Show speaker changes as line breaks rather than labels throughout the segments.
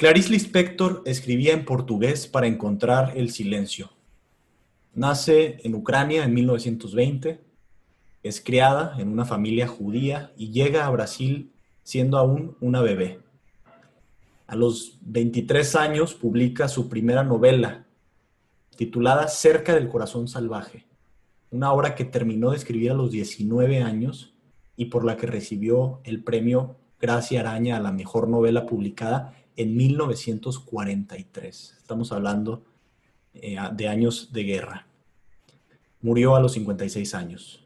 Clarice Lispector escribía en portugués para encontrar el silencio. Nace en Ucrania en 1920, es criada en una familia judía y llega a Brasil siendo aún una bebé. A los 23 años publica su primera novela, titulada Cerca del Corazón Salvaje, una obra que terminó de escribir a los 19 años y por la que recibió el premio Gracia Araña a la mejor novela publicada en 1943. Estamos hablando eh, de años de guerra. Murió a los 56 años.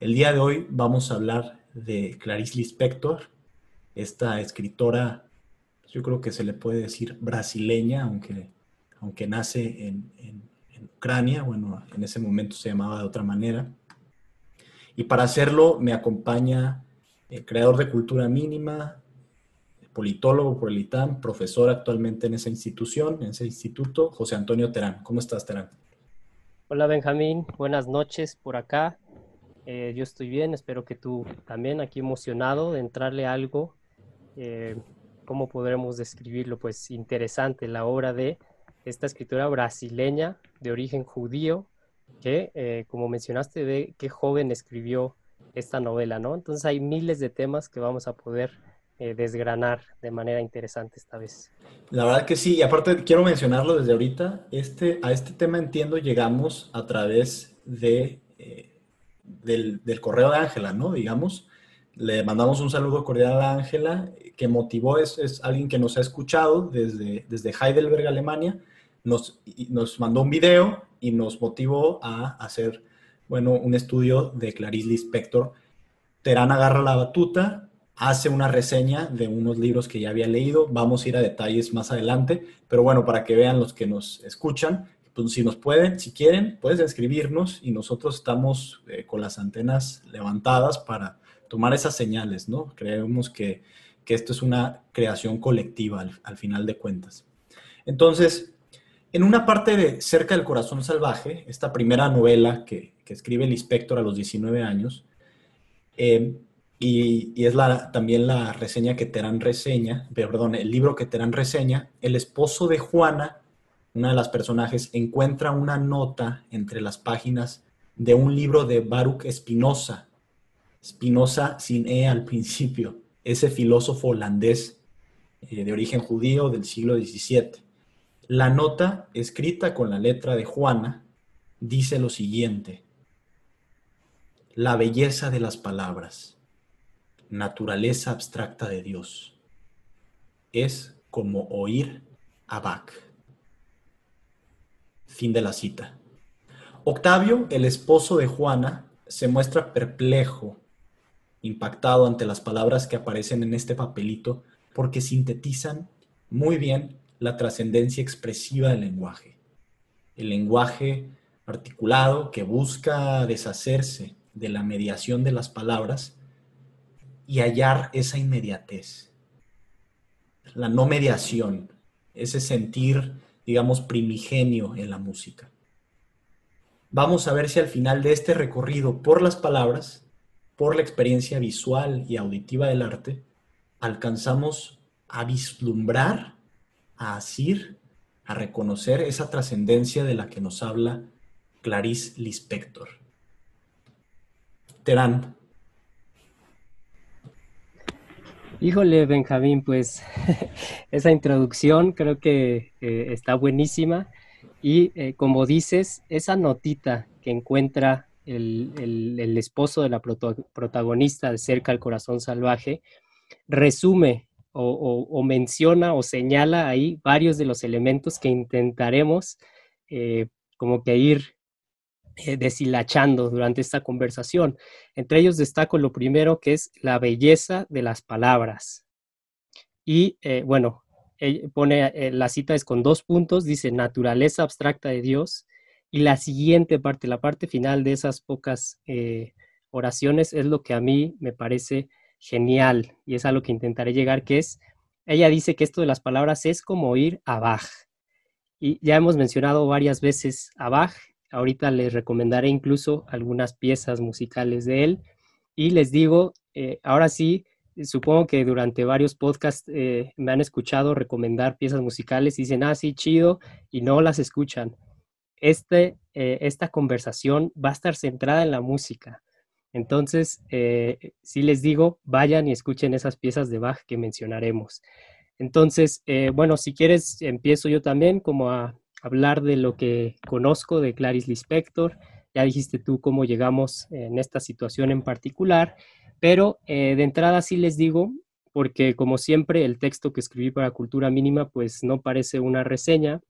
El día de hoy vamos a hablar de Clarice Lispector, esta escritora, yo creo que se le puede decir brasileña, aunque, aunque nace en, Ucrania, bueno, en ese momento se llamaba de otra manera. Y para hacerlo me acompaña el creador de Cultura Mínima, politólogo por profesor actualmente en esa institución, en ese instituto, José Antonio Terán. ¿Cómo estás, Terán?
Hola, Benjamín. Buenas noches por acá. Eh, yo estoy bien, espero que tú también, aquí emocionado de entrarle algo. Eh, ¿Cómo podremos describirlo? Pues interesante la obra de esta escritora brasileña de origen judío, que, eh, como mencionaste, de qué joven escribió esta novela, ¿no? Entonces hay miles de temas que vamos a poder eh, desgranar de manera interesante esta vez.
La verdad que sí, y aparte quiero mencionarlo desde ahorita, este, a este tema entiendo llegamos a través de, eh, del, correo de Ángela, ¿no? Digamos, le mandamos un saludo cordial a Ángela, que motivó, es, es, alguien que nos ha escuchado desde, desde Heidelberg, Alemania, nos, nos mandó un video y nos motivó a hacer, bueno, un estudio de Clarice Lispector. Terán agarra la batuta hace una reseña de unos libros que ya había leído. Vamos a ir a detalles más adelante, pero bueno, para que vean los que nos escuchan, pues si nos pueden, si quieren, puedes escribirnos y nosotros estamos eh, con las antenas levantadas para tomar esas señales, ¿no? Creemos que, esto es una creación colectiva al, final de cuentas. Entonces, en una parte de Cerca del Corazón Salvaje, esta primera novela que, escribe el inspector a los 19 años, eh, y, es la, también la reseña que Terán reseña, perdón, el libro que Terán reseña, el esposo de Juana, una de las personajes, encuentra una nota entre las páginas de un libro de Baruch Spinoza, Spinoza sin E al principio, ese filósofo holandés eh, de origen judío del siglo XVII. La nota, escrita con la letra de Juana, dice lo siguiente, la belleza de las palabras naturaleza abstracta de Dios. Es como oír a Bach. Fin de la cita. Octavio, el esposo de Juana, se muestra perplejo, impactado ante las palabras que aparecen en este papelito porque sintetizan muy bien la trascendencia expresiva del lenguaje. El lenguaje articulado que busca deshacerse de la mediación de las palabras y hallar esa inmediatez, la no mediación, ese sentir, digamos, primigenio en la música. Vamos a ver si al final de este recorrido por las palabras, por la experiencia visual y auditiva del arte, alcanzamos a vislumbrar, a asir, a reconocer esa trascendencia de la que nos habla Clarice Lispector. Terán,
Híjole, Benjamín, pues esa introducción creo que eh, está buenísima. Y eh, como dices, esa notita que encuentra el, esposo de la protagonista de Cerca al Corazón Salvaje, resume o, menciona o señala ahí varios de los elementos que intentaremos eh, como que ir eh, deshilachando durante esta conversación. Entre ellos destaco lo primero que es la belleza de las palabras. Y eh, bueno, pone eh, la cita es con dos puntos, dice naturaleza abstracta de Dios. Y la siguiente parte, la parte final de esas pocas oraciones es lo que a mí me parece genial y es a lo que intentaré llegar, que es, ella dice que esto de las palabras es como ir a Bach. Y ya hemos mencionado varias veces a Bach, ahorita les recomendaré incluso algunas piezas musicales de él y les digo, eh, ahora sí, supongo que durante varios podcasts eh, me han escuchado recomendar piezas musicales y dicen, ah, sí, chido, y no las escuchan. Este, eh, esta conversación va a estar centrada en la música. Entonces, eh, si les digo, vayan y escuchen esas piezas de Bach que mencionaremos. Entonces, bueno, si quieres, empiezo yo también como a hablar de lo que conozco de Clarice Lispector. Ya dijiste tú cómo llegamos en esta situación en particular, pero eh, de entrada sí les digo, porque como siempre el texto que escribí para Cultura Mínima pues no parece una reseña,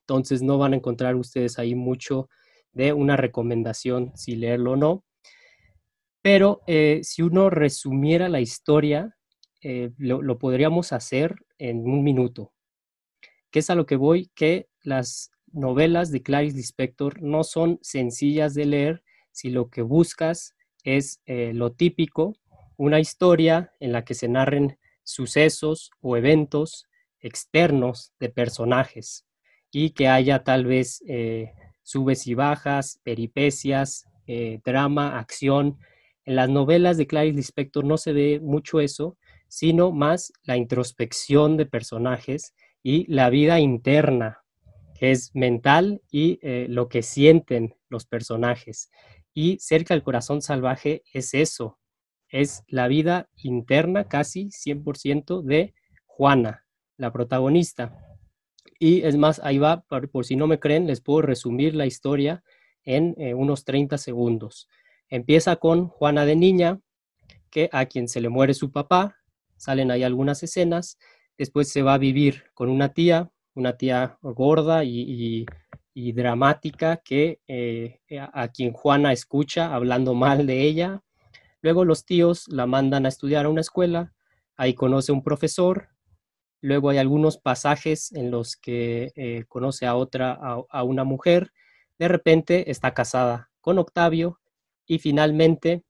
entonces no van a encontrar ustedes ahí mucho de una recomendación si leerlo o no. Pero eh, si uno resumiera la historia, eh, lo, podríamos hacer en un minuto. ¿Qué es a lo que voy? Que las novelas de Clarice Lispector no son sencillas de leer si lo que buscas es eh, lo típico, una historia en la que se narren sucesos o eventos externos de personajes y que haya tal vez subes y bajas, peripecias, drama, acción, en las novelas de Clarice Lispector no se ve mucho eso, sino más la introspección de personajes y la vida interna, que es mental y eh, lo que sienten los personajes. Y cerca del corazón salvaje es eso, es la vida interna casi 100% de Juana, la protagonista. Y es más, ahí va, por, si no me creen, les puedo resumir la historia en eh, unos 30 segundos. Empieza con Juana de Niña, que a quien se le muere su papá, salen ahí algunas escenas, después se va a vivir con una tía, una tía gorda y, dramática que eh, a, quien Juana escucha hablando mal de ella. Luego los tíos la mandan a estudiar a una escuela, ahí conoce un profesor, luego hay algunos pasajes en los que eh, conoce a otra, a una mujer, de repente está casada con Octavio y finalmente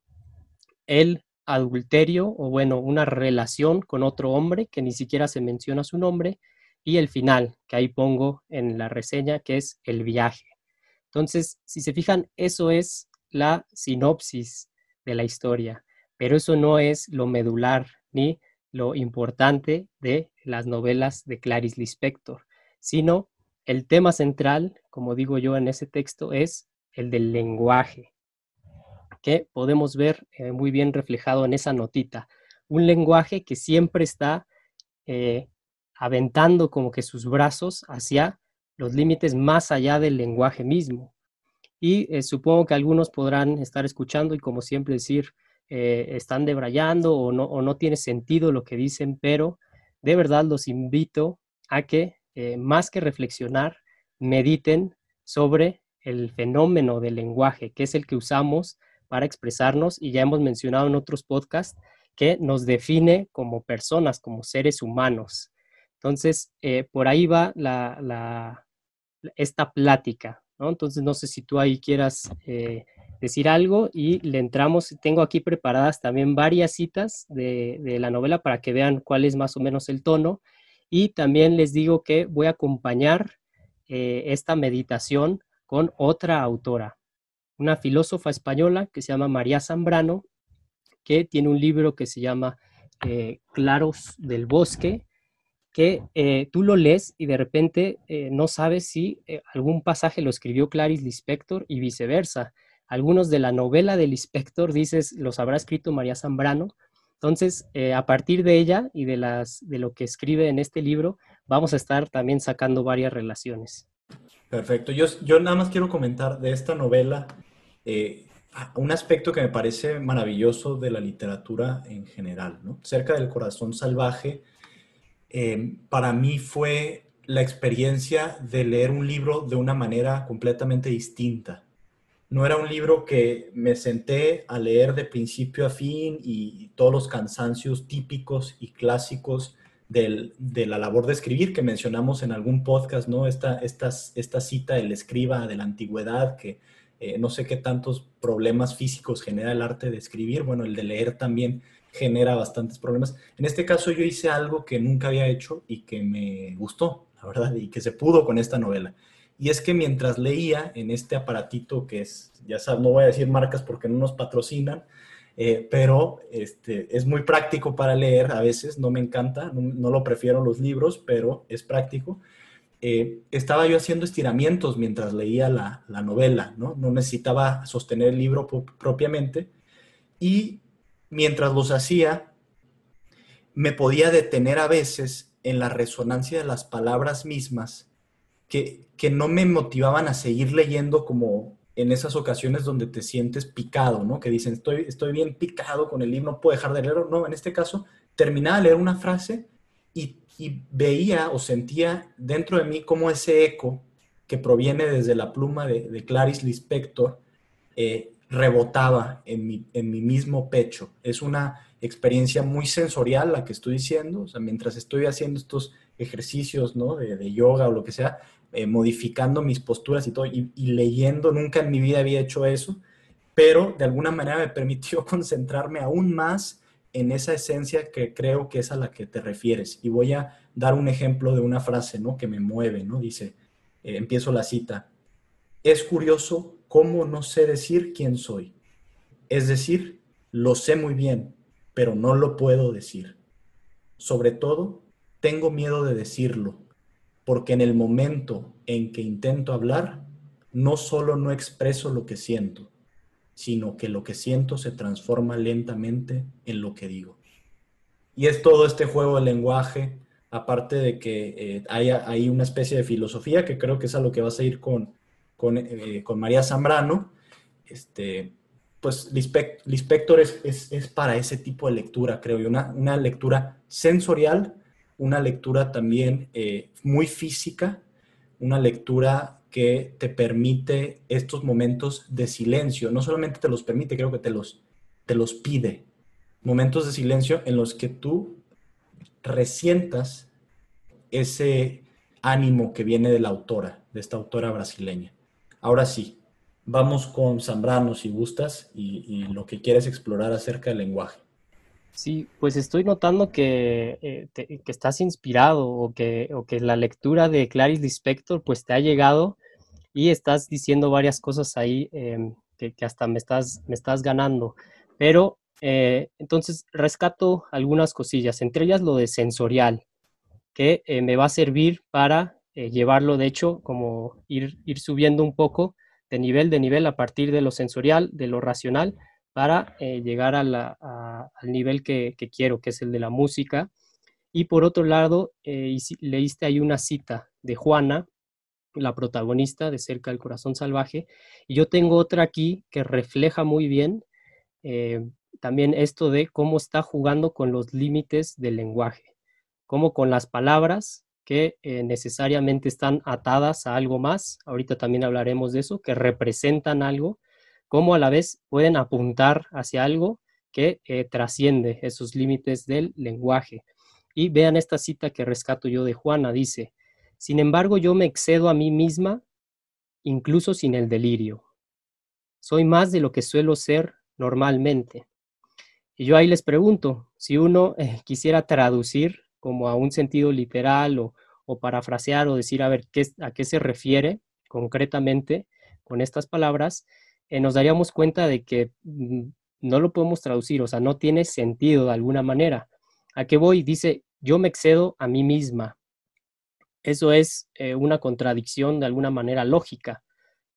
el adulterio o bueno, una relación con otro hombre que ni siquiera se menciona su nombre y el final que ahí pongo en la reseña que es el viaje. Entonces, si se fijan, eso es la sinopsis de la historia, pero eso no es lo medular ni lo importante de las novelas de Clarice Lispector, sino el tema central, como digo yo en ese texto, es el del lenguaje que podemos ver eh, muy bien reflejado en esa notita. Un lenguaje que siempre está eh, aventando como que sus brazos hacia los límites más allá del lenguaje mismo. Y eh, supongo que algunos podrán estar escuchando y como siempre decir, están debrayando o no, o no tiene sentido lo que dicen, pero de verdad los invito a que más que reflexionar, mediten sobre el fenómeno del lenguaje, que es el que usamos para expresarnos y ya hemos mencionado en otros podcasts que nos define como personas, como seres humanos. Entonces, eh, por ahí va la, esta plática. Entonces, no sé si tú ahí quieras eh, decir algo y le entramos. Tengo aquí preparadas también varias citas de, la novela para que vean cuál es más o menos el tono. Y también les digo que voy a acompañar eh, esta meditación con otra autora una filósofa española que se llama María Zambrano, que tiene un libro que se llama eh, Claros del Bosque, que eh, tú lo lees y de repente eh, no sabes si algún pasaje lo escribió Clarice Lispector y viceversa. Algunos de la novela de Lispector dices los habrá escrito María Zambrano. Entonces, a partir de ella y de, las, de lo que escribe en este libro, vamos a estar también sacando varias relaciones.
Perfecto. Yo, yo nada más quiero comentar de esta novela eh, un aspecto que me parece maravilloso de la literatura en general, ¿no? Cerca del corazón salvaje, eh, para mí fue la experiencia de leer un libro de una manera completamente distinta. no era un libro que me senté a leer de principio a fin y todos los cansancios típicos y clásicos de la labor de escribir que mencionamos en algún podcast, ¿no? Esta, esta, esta cita del escriba de la antigüedad que eh, no sé qué tantos problemas físicos genera el arte de escribir, bueno, el de leer también genera bastantes problemas. En este caso yo hice algo que nunca había hecho y que me gustó, la verdad, y que se pudo con esta novela. Y es que mientras leía en este aparatito que es, ya sabes, no voy a decir marcas porque no nos patrocinan, eh, pero este, es muy práctico para leer a veces, no me encanta, no, lo prefiero los libros, pero es práctico. Eh, estaba yo haciendo estiramientos mientras leía la, la novela, ¿no? no necesitaba sostener el libro propiamente y mientras los hacía, me podía detener a veces en la resonancia de las palabras mismas que, que no me motivaban a seguir leyendo como en esas ocasiones donde te sientes picado, ¿no? Que dicen, estoy, estoy bien picado con el libro, no puedo dejar de leerlo. No, en este caso, terminaba de leer una frase y, veía o sentía dentro de mí como ese eco que proviene desde la pluma de, Clarice Lispector eh, rebotaba en mi, en mi mismo pecho. Es una experiencia muy sensorial la que estoy diciendo, o sea, mientras estoy haciendo estos ejercicios, ¿no? De, de yoga o lo que sea, eh, modificando mis posturas y todo, y, leyendo, nunca en mi vida había hecho eso, pero de alguna manera me permitió concentrarme aún más en esa esencia que creo que es a la que te refieres. Y voy a dar un ejemplo de una frase, ¿no? Que me mueve, ¿no? Dice, eh, empiezo la cita, es curioso cómo no sé decir quién soy. Es decir, lo sé muy bien, pero no lo puedo decir. Sobre todo, tengo miedo de decirlo, porque en el momento en que intento hablar, no solo no expreso lo que siento, sino que lo que siento se transforma lentamente en lo que digo. Y es todo este juego de lenguaje, aparte de que eh, hay, una especie de filosofía, que creo que es a lo que vas a ir con, con, eh, María Zambrano, este, pues Lispector es, es, para ese tipo de lectura, creo yo, una, una lectura sensorial, una lectura también eh, muy física, una lectura que te permite estos momentos de silencio. No solamente te los permite, creo que te los, te los pide. Momentos de silencio en los que tú resientas ese ánimo que viene de la autora, de esta autora brasileña. Ahora sí, vamos con Zambrano si gustas y, y lo que quieres explorar acerca del lenguaje.
Sí, pues estoy notando que, eh, que estás inspirado o que, o que la lectura de Clarice Lispector pues te ha llegado y estás diciendo varias cosas ahí em, que, hasta me estás, me estás ganando. Pero eh, entonces rescato algunas cosillas, entre ellas lo de sensorial, que eh, me va a servir para llevarlo, de hecho, como ir, ir subiendo un poco de nivel de nivel a partir de lo sensorial, de lo racional, para eh, llegar al nivel que, quiero, que es el de la música. Y por otro lado, eh, leíste ahí una cita de Juana, la protagonista de Cerca del Corazón Salvaje, y yo tengo otra aquí que refleja muy bien eh, también esto de cómo está jugando con los límites del lenguaje, cómo con las palabras que necesariamente están atadas a algo más, ahorita también hablaremos de eso, que representan algo, cómo a la vez pueden apuntar hacia algo que eh, trasciende esos límites del lenguaje. Y vean esta cita que rescato yo de Juana, dice, sin embargo yo me excedo a mí misma incluso sin el delirio. Soy más de lo que suelo ser normalmente. Y yo ahí les pregunto, si uno eh, quisiera traducir como a un sentido literal o, o parafrasear o decir a ver qué, a qué se refiere concretamente con estas palabras, eh, nos daríamos cuenta de que mm, no lo podemos traducir, o sea, no tiene sentido de alguna manera. ¿A qué voy? Dice, yo me excedo a mí misma. Eso es eh, una contradicción de alguna manera lógica,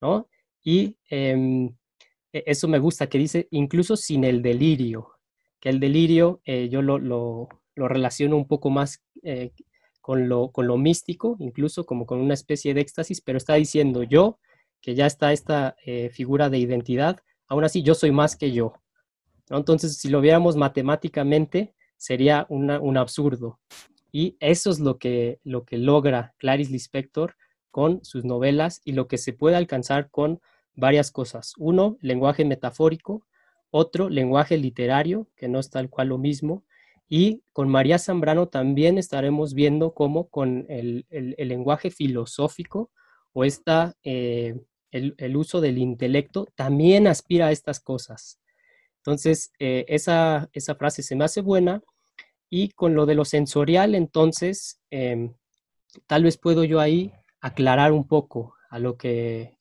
¿no? Y em, e, eso me gusta, que dice, incluso sin el delirio, que el delirio eh, yo lo, lo, relaciono un poco más con, lo, con lo místico, incluso como con una especie de éxtasis, pero está diciendo yo que ya está esta eh, figura de identidad, aún así yo soy más que yo. Entonces, si lo viéramos matemáticamente, sería un absurdo. Y eso es lo que, lo que logra Clarice Lispector con sus novelas y lo que se puede alcanzar con varias cosas. Uno, lenguaje metafórico, otro, lenguaje literario, que no es tal cual lo mismo, y con María Zambrano también estaremos viendo cómo con el, lenguaje filosófico o esta, eh, el, uso del intelecto también aspira a estas cosas. Entonces, eh, esa, esa, frase se me hace buena. Y con lo de lo sensorial, entonces, em, tal vez puedo yo ahí aclarar un poco a lo que,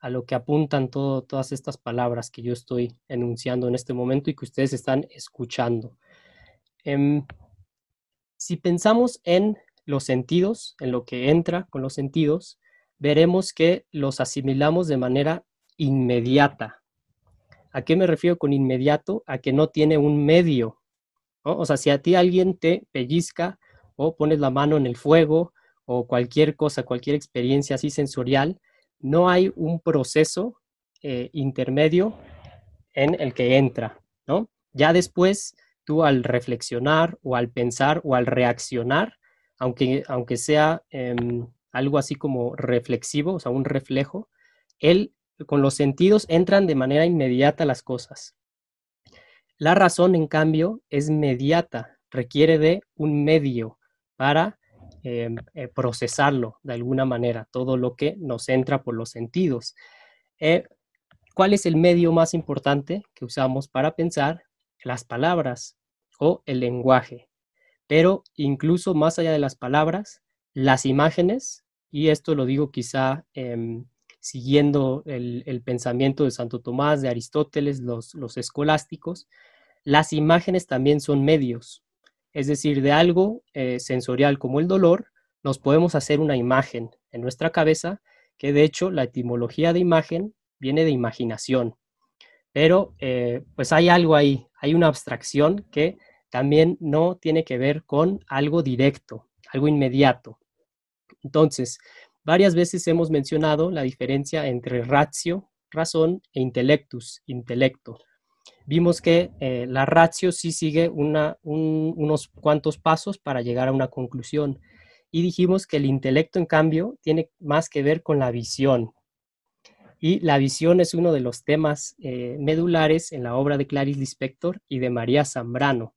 a lo que apuntan todas estas palabras que yo estoy enunciando en este momento y que ustedes están escuchando. Em, si pensamos en los sentidos, en lo que entra con los sentidos, veremos que los asimilamos de manera inmediata. ¿A qué me refiero con inmediato? A que no tiene un medio. O sea, si a ti alguien te pellizca o pones la mano en el fuego o cualquier cosa, cualquier experiencia así sensorial, no hay un proceso eh, intermedio en el que entra, ¿no? Ya después tú al reflexionar o al pensar o al reaccionar, aunque, aunque sea em, algo así como reflexivo, o sea, un reflejo, él con los sentidos entran de manera inmediata las cosas. La razón, en cambio, es mediata, requiere de un medio para em, eh, procesarlo de alguna manera, todo lo que nos entra por los sentidos. Eh, ¿Cuál es el medio más importante que usamos para pensar? las palabras o el lenguaje. Pero incluso más allá de las palabras, las imágenes, y esto lo digo quizá em, siguiendo el, pensamiento de Santo Tomás, de Aristóteles, los, escolásticos, las imágenes también son medios. Es decir, de algo eh, sensorial como el dolor, nos podemos hacer una imagen en nuestra cabeza, que de hecho la etimología de imagen viene de imaginación. Pero eh, pues hay algo ahí, hay una abstracción que también no tiene que ver con algo directo, algo inmediato. Entonces, varias veces hemos mencionado la diferencia entre ratio, razón, e intellectus, intelecto. Vimos que eh, la ratio sí sigue unos cuantos pasos para llegar a una conclusión. Y dijimos que el intelecto, en cambio, tiene más que ver con la visión, y la visión es uno de los temas eh, medulares en la obra de Clarice Lispector y de María Zambrano.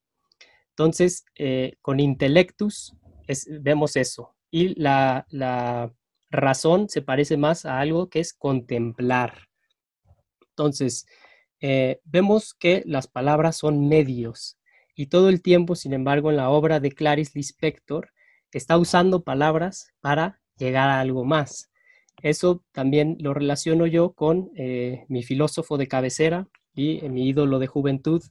Entonces, eh, con intelectus vemos eso. Y la, razón se parece más a algo que es contemplar. Entonces, eh, vemos que las palabras son medios y todo el tiempo, sin embargo, en la obra de Clarice Lispector está usando palabras para llegar a algo más. Eso también lo relaciono yo con eh, mi filósofo de cabecera y mi ídolo de juventud,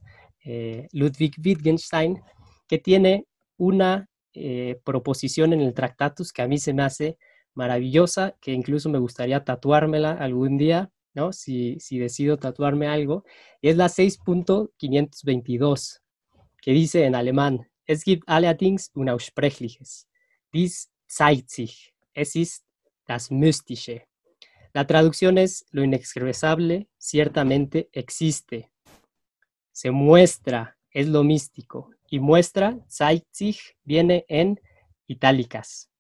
eh, Ludwig Wittgenstein, que tiene una eh, proposición en el Tractatus que a mí se me hace maravillosa, que incluso me gustaría tatuármela algún día, ¿no? Si, si decido tatuarme algo, es la 6.522, que dice en alemán, es gibt allerdings unaussprechliches. Dies zeigt sich. Es ist das Mystische. La traducción es lo inexpresable ciertamente existe. Se muestra, es lo místico. Y muestra, sich, viene en itálicas.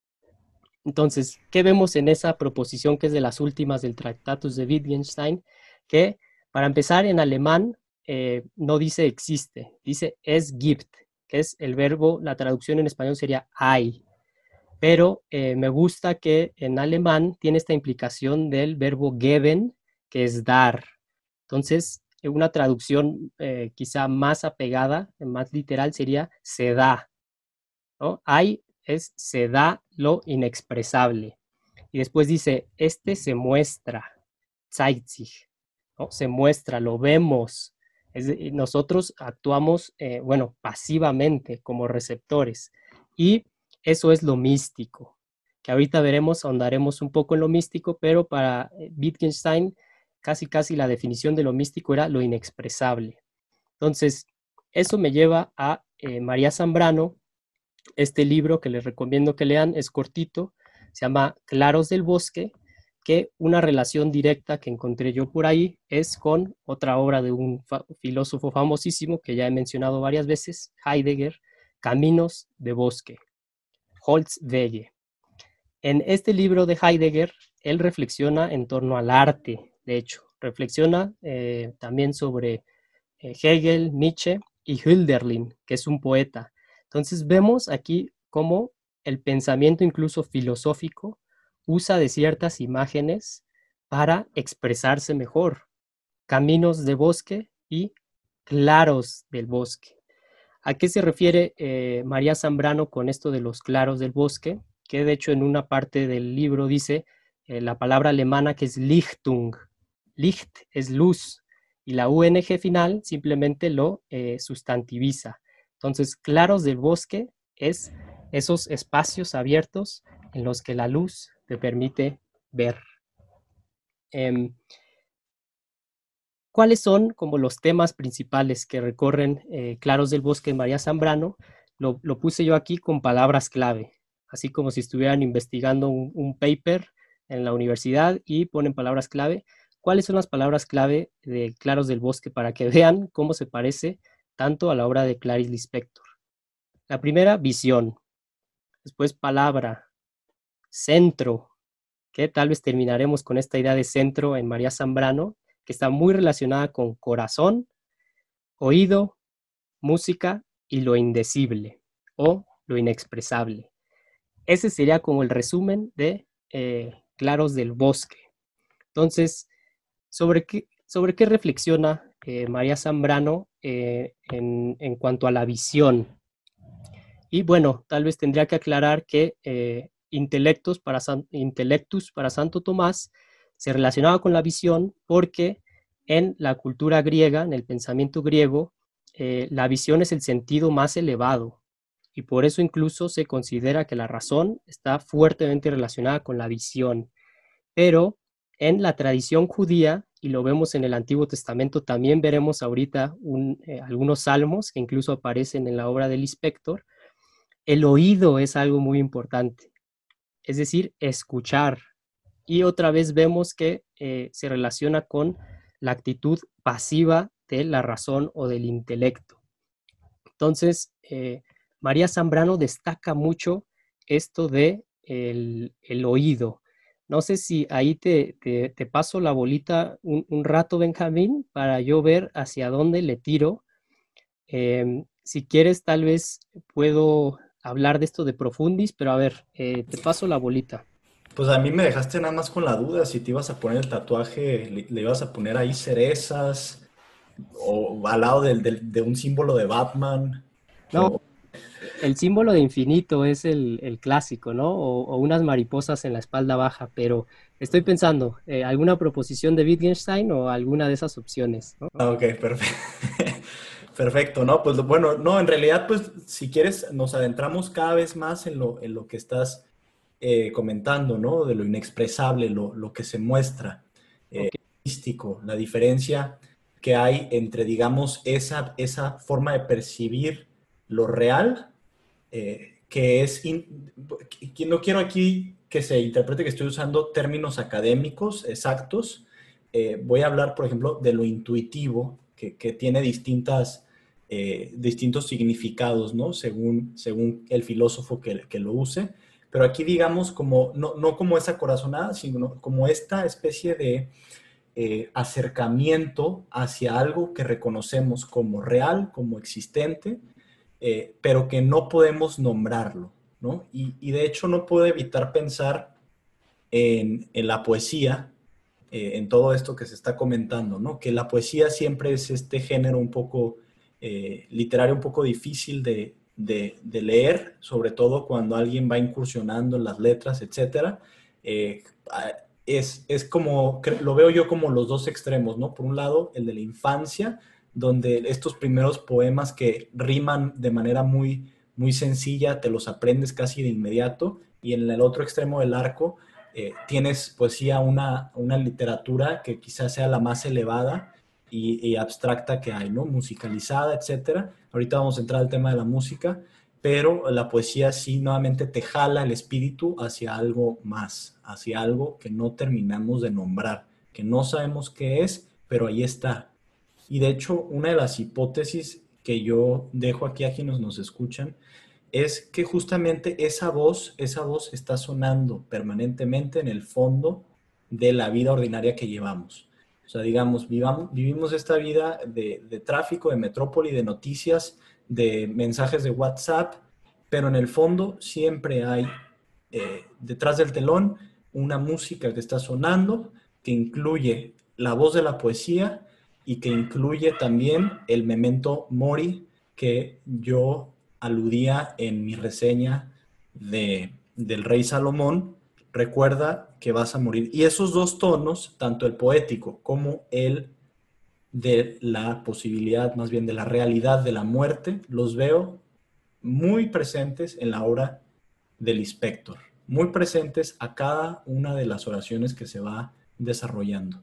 Entonces, ¿qué vemos en esa proposición que es de las últimas del Tractatus de Wittgenstein? Que, para empezar, en alemán eh, no dice existe, dice es gibt, que es el verbo, la traducción en español sería hay pero eh, me gusta que en alemán tiene esta implicación del verbo geben, que es dar. Entonces, una traducción eh, quizá más apegada, más literal, sería se da. ¿no? Hay es se da lo inexpresable. Y después dice, este se muestra, zeigt sich, ¿no? se muestra, lo vemos. nosotros actuamos, eh, bueno, pasivamente como receptores. Y eso es lo místico, que ahorita veremos, ahondaremos un poco en lo místico, pero para eh, Wittgenstein casi casi la definición de lo místico era lo inexpresable. Entonces, eso me lleva a eh, María Zambrano, este libro que les recomiendo que lean, es cortito, se llama Claros del Bosque, que una relación directa que encontré yo por ahí es con otra obra de un filósofo famosísimo que ya he mencionado varias veces, Heidegger, Caminos de Bosque. Holzwege. En este libro de Heidegger, él reflexiona en torno al arte, de hecho, reflexiona eh, también sobre eh, Hegel, Nietzsche y Hölderlin, que es un poeta. Entonces vemos aquí cómo el pensamiento incluso filosófico usa de ciertas imágenes para expresarse mejor. Caminos de bosque y claros del bosque. ¿A qué se refiere eh, María Zambrano con esto de los claros del bosque? Que de hecho en una parte del libro dice la palabra alemana que es Lichtung. Licht es luz y la UNG final simplemente lo eh, sustantiviza. Entonces, claros del bosque es esos espacios abiertos en los que la luz te permite ver. Em, ¿Cuáles son como los temas principales que recorren eh, Claros del Bosque de María Zambrano? Lo, puse yo aquí con palabras clave, así como si estuvieran investigando un, paper en la universidad y ponen palabras clave. ¿Cuáles son las palabras clave de Claros del Bosque para que vean cómo se parece tanto a la obra de Clarice Lispector? La primera, visión. Después, palabra. Centro, que tal vez terminaremos con esta idea de centro en María Zambrano, que está muy relacionada con corazón, oído, música y lo indecible o lo inexpresable. Ese sería como el resumen de eh, Claros del Bosque. Entonces, ¿sobre qué, sobre qué reflexiona eh, María Zambrano eh, en, en, cuanto a la visión? Y bueno, tal vez tendría que aclarar que intelectos para Intellectus para Santo Tomás se relacionaba con la visión porque en la cultura griega, en el pensamiento griego, eh, la visión es el sentido más elevado y por eso incluso se considera que la razón está fuertemente relacionada con la visión. Pero en la tradición judía, y lo vemos en el Antiguo Testamento, también veremos ahorita eh, algunos salmos que incluso aparecen en la obra del inspector, el oído es algo muy importante, es decir, escuchar, y otra vez vemos que eh, se relaciona con la actitud pasiva de la razón o del intelecto. Entonces, eh, María Zambrano destaca mucho esto de el, oído. No sé si ahí te, paso la bolita un, rato, Benjamín, para yo ver hacia dónde le tiro. Em, si quieres, tal vez puedo hablar de esto de profundis, pero a ver, eh, te paso la bolita.
Pues a mí me dejaste nada más con la duda si te ibas a poner el tatuaje, le, ibas a poner ahí cerezas o al lado de un símbolo de Batman.
No, el símbolo de infinito es el, clásico, ¿no? O, unas mariposas en la espalda baja, pero estoy pensando, eh, ¿alguna proposición de Wittgenstein o alguna de esas opciones?
Ah, ok, perfecto. Perfecto, ¿no? Pues bueno, no, en realidad, pues si quieres, nos adentramos cada vez más en lo, en lo que estás eh, comentando, ¿no? De lo inexpresable, lo, que se muestra, eh, místico, la diferencia que hay entre, digamos, esa, esa forma de percibir lo real, eh, que es, no quiero aquí que se interprete que estoy usando términos académicos exactos, voy a hablar, por ejemplo, de lo intuitivo, que, tiene distintas, distintos significados, ¿no? Según, según el filósofo que, que lo use pero aquí digamos como, no, como esa corazonada, sino como esta especie de eh, acercamiento hacia algo que reconocemos como real, como existente, eh, pero que no podemos nombrarlo, ¿no? Y, de hecho no puedo evitar pensar en, la poesía, eh, en todo esto que se está comentando, ¿no? Que la poesía siempre es este género un poco literario, un poco difícil de, de, leer, sobre todo cuando alguien va incursionando en las letras, etcétera, eh, es, es, como, lo veo yo como los dos extremos, ¿no? Por un lado, el de la infancia, donde estos primeros poemas que riman de manera muy, muy sencilla, te los aprendes casi de inmediato, y en el otro extremo del arco, eh, tienes poesía, una, una literatura que quizás sea la más elevada y, abstracta que hay, ¿no? Musicalizada, etcétera. Ahorita vamos a entrar al tema de la música, pero la poesía sí nuevamente te jala el espíritu hacia algo más, hacia algo que no terminamos de nombrar, que no sabemos qué es, pero ahí está. Y de hecho, una de las hipótesis que yo dejo aquí a quienes nos escuchan es que justamente esa voz, esa voz está sonando permanentemente en el fondo de la vida ordinaria que llevamos. O sea, digamos, vivamos, vivimos esta vida de, de tráfico, de metrópoli, de noticias, de mensajes de WhatsApp, pero en el fondo siempre hay eh, detrás del telón una música que está sonando, que incluye la voz de la poesía y que incluye también el memento mori que yo aludía en mi reseña de, del rey Salomón. Recuerda que vas a morir. Y esos dos tonos, tanto el poético como el de la posibilidad, más bien de la realidad de la muerte, los veo muy presentes en la obra del inspector, muy presentes a cada una de las oraciones que se va desarrollando.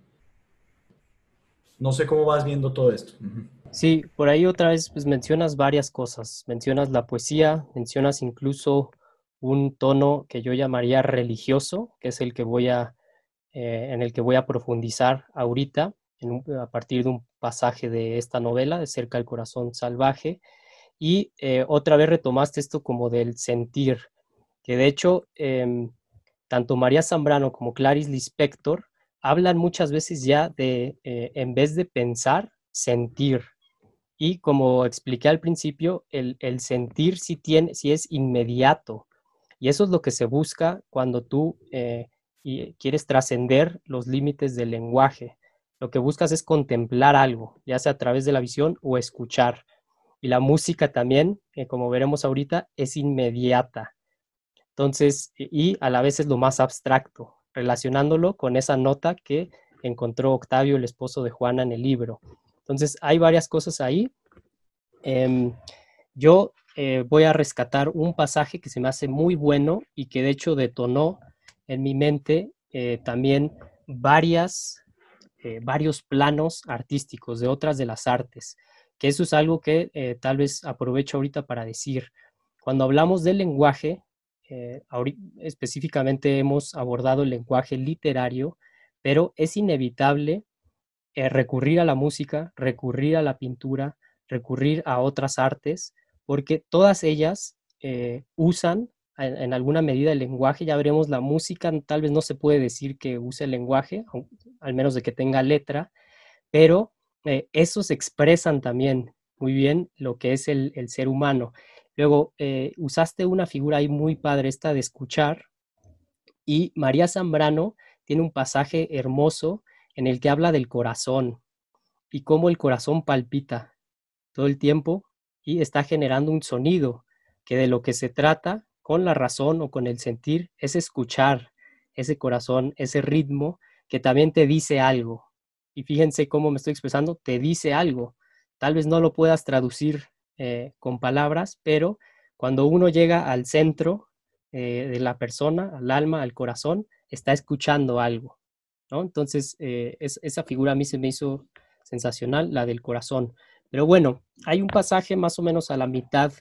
No sé cómo vas viendo todo esto.
Sí, por ahí otra vez pues, mencionas varias cosas. Mencionas la poesía, mencionas incluso un tono que yo llamaría religioso, que es el que voy a, eh, en el que voy a profundizar ahorita a partir de un pasaje de esta novela, de Cerca del Corazón Salvaje. Y eh, otra vez retomaste esto como del sentir, que de hecho em, tanto María Zambrano como Clarice Lispector hablan muchas veces ya de, eh, en vez de pensar, sentir. Y como expliqué al principio, el, sentir si, tiene, si es inmediato. Y eso es lo que se busca cuando tú eh, quieres trascender los límites del lenguaje. Lo que buscas es contemplar algo, ya sea a través de la visión o escuchar. Y la música también, eh, como veremos ahorita, es inmediata. Entonces, y a la vez es lo más abstracto, relacionándolo con esa nota que encontró Octavio, el esposo de Juana, en el libro. Entonces, hay varias cosas ahí. Em, yo eh, voy a rescatar un pasaje que se me hace muy bueno y que de hecho detonó en mi mente eh, también varias eh, varios planos artísticos de otras de las artes, que eso es algo que eh, tal vez aprovecho ahorita para decir. Cuando hablamos del lenguaje, eh, específicamente hemos abordado el lenguaje literario, pero es inevitable recurrir a la música, recurrir a la pintura, recurrir a otras artes, porque todas ellas usan en, alguna medida el lenguaje, ya veremos la música, tal vez no se puede decir que use el lenguaje, al menos de que tenga letra, pero eh, esos expresan también muy bien lo que es el, ser humano. Luego, eh, usaste una figura ahí muy padre, esta de escuchar, y María Zambrano tiene un pasaje hermoso en el que habla del corazón y cómo el corazón palpita todo el tiempo y está generando un sonido, que de lo que se trata con la razón o con el sentir es escuchar ese corazón, ese ritmo que también te dice algo. Y fíjense cómo me estoy expresando, te dice algo. Tal vez no lo puedas traducir eh, con palabras, pero cuando uno llega al centro eh, de la persona, al alma, al corazón, está escuchando algo. ¿no? Entonces, eh, esa figura a mí se me hizo sensacional, la del corazón. Pero bueno, hay un pasaje más o menos a la mitad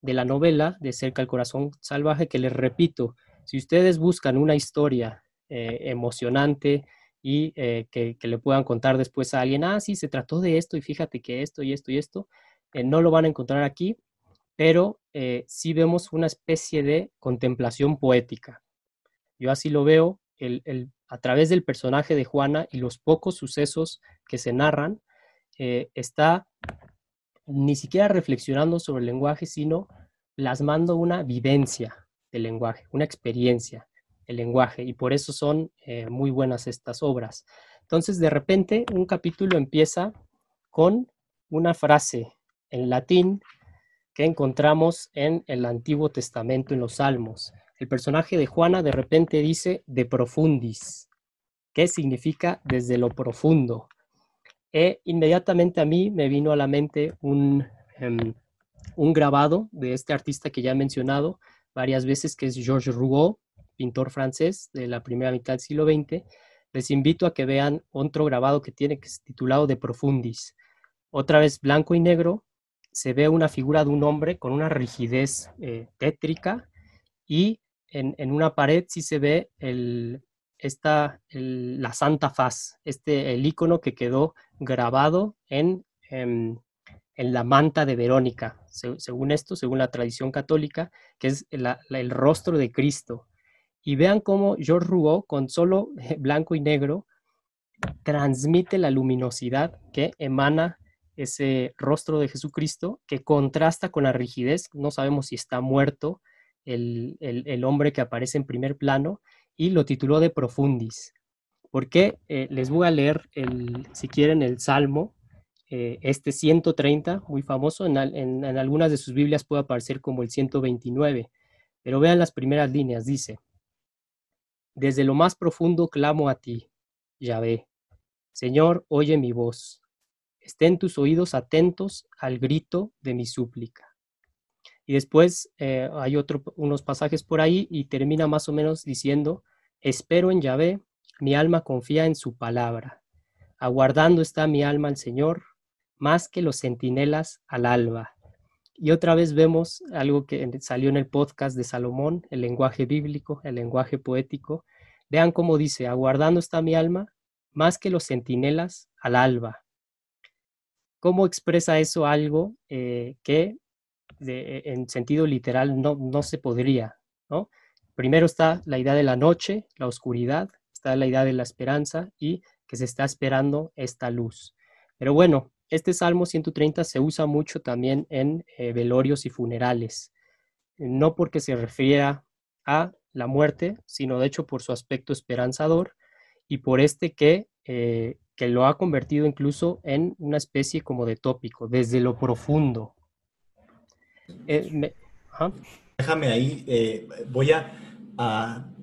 de la novela de Cerca al Corazón Salvaje, que les repito, si ustedes buscan una historia emocionante y eh, que, le puedan contar después a alguien, ah, sí, se trató de esto y fíjate que esto y esto y esto, eh, no lo van a encontrar aquí, pero sí vemos una especie de contemplación poética. Yo así lo veo el, a través del personaje de Juana y los pocos sucesos que se narran, está ni siquiera reflexionando sobre el lenguaje, sino plasmando una vivencia del lenguaje, una experiencia del lenguaje, y por eso son eh, muy buenas estas obras. Entonces, de repente, un capítulo empieza con una frase en latín que encontramos en el Antiguo Testamento, en los Salmos. El personaje de Juana de repente dice de profundis, que significa desde lo profundo. E inmediatamente a mí me vino a la mente em, un, grabado de este artista que ya he mencionado varias veces, que es Georges Rouault, pintor francés de la primera mitad del siglo XX. Les invito a que vean otro grabado que tiene, titulado De Profundis. Otra vez blanco y negro, se ve una figura de un hombre con una rigidez eh, tétrica y en, en, una pared sí se ve el, esta, la Santa Faz, este, el icono que quedó grabado en, em, en, la manta de Verónica, según esto, según la tradición católica, que es el rostro de Cristo. Y vean cómo George Rouault, con solo blanco y negro, transmite la luminosidad que emana ese rostro de Jesucristo, que contrasta con la rigidez. No sabemos si está muerto el, hombre que aparece en primer plano, y lo tituló de Profundis. Porque eh, les voy a leer, el, si quieren, el Salmo, eh, este 130, muy famoso, en, en, algunas de sus Biblias puede aparecer como el 129, pero vean las primeras líneas, dice, desde lo más profundo clamo a ti, Yahvé. Señor, oye mi voz. Estén tus oídos atentos al grito de mi súplica. Y después eh, hay otro, unos pasajes por ahí y termina más o menos diciendo, espero en Yahvé, mi alma confía en su palabra. Aguardando está mi alma al Señor, más que los centinelas al alba. Y otra vez vemos algo que salió en el podcast de Salomón, el lenguaje bíblico, el lenguaje poético. Vean cómo dice, aguardando está mi alma, más que los centinelas al alba. ¿Cómo expresa eso algo eh, que en sentido literal no, no se podría? Primero está la idea de la noche, la oscuridad, está la idea de la esperanza y que se está esperando esta luz. Pero bueno, este Salmo 130 se usa mucho también en eh, velorios y funerales, no porque se refiera a la muerte, sino de hecho por su aspecto esperanzador y por este que, eh, que lo ha convertido incluso en una especie como de tópico, desde lo profundo.
Eh, Déjame ahí, voy a,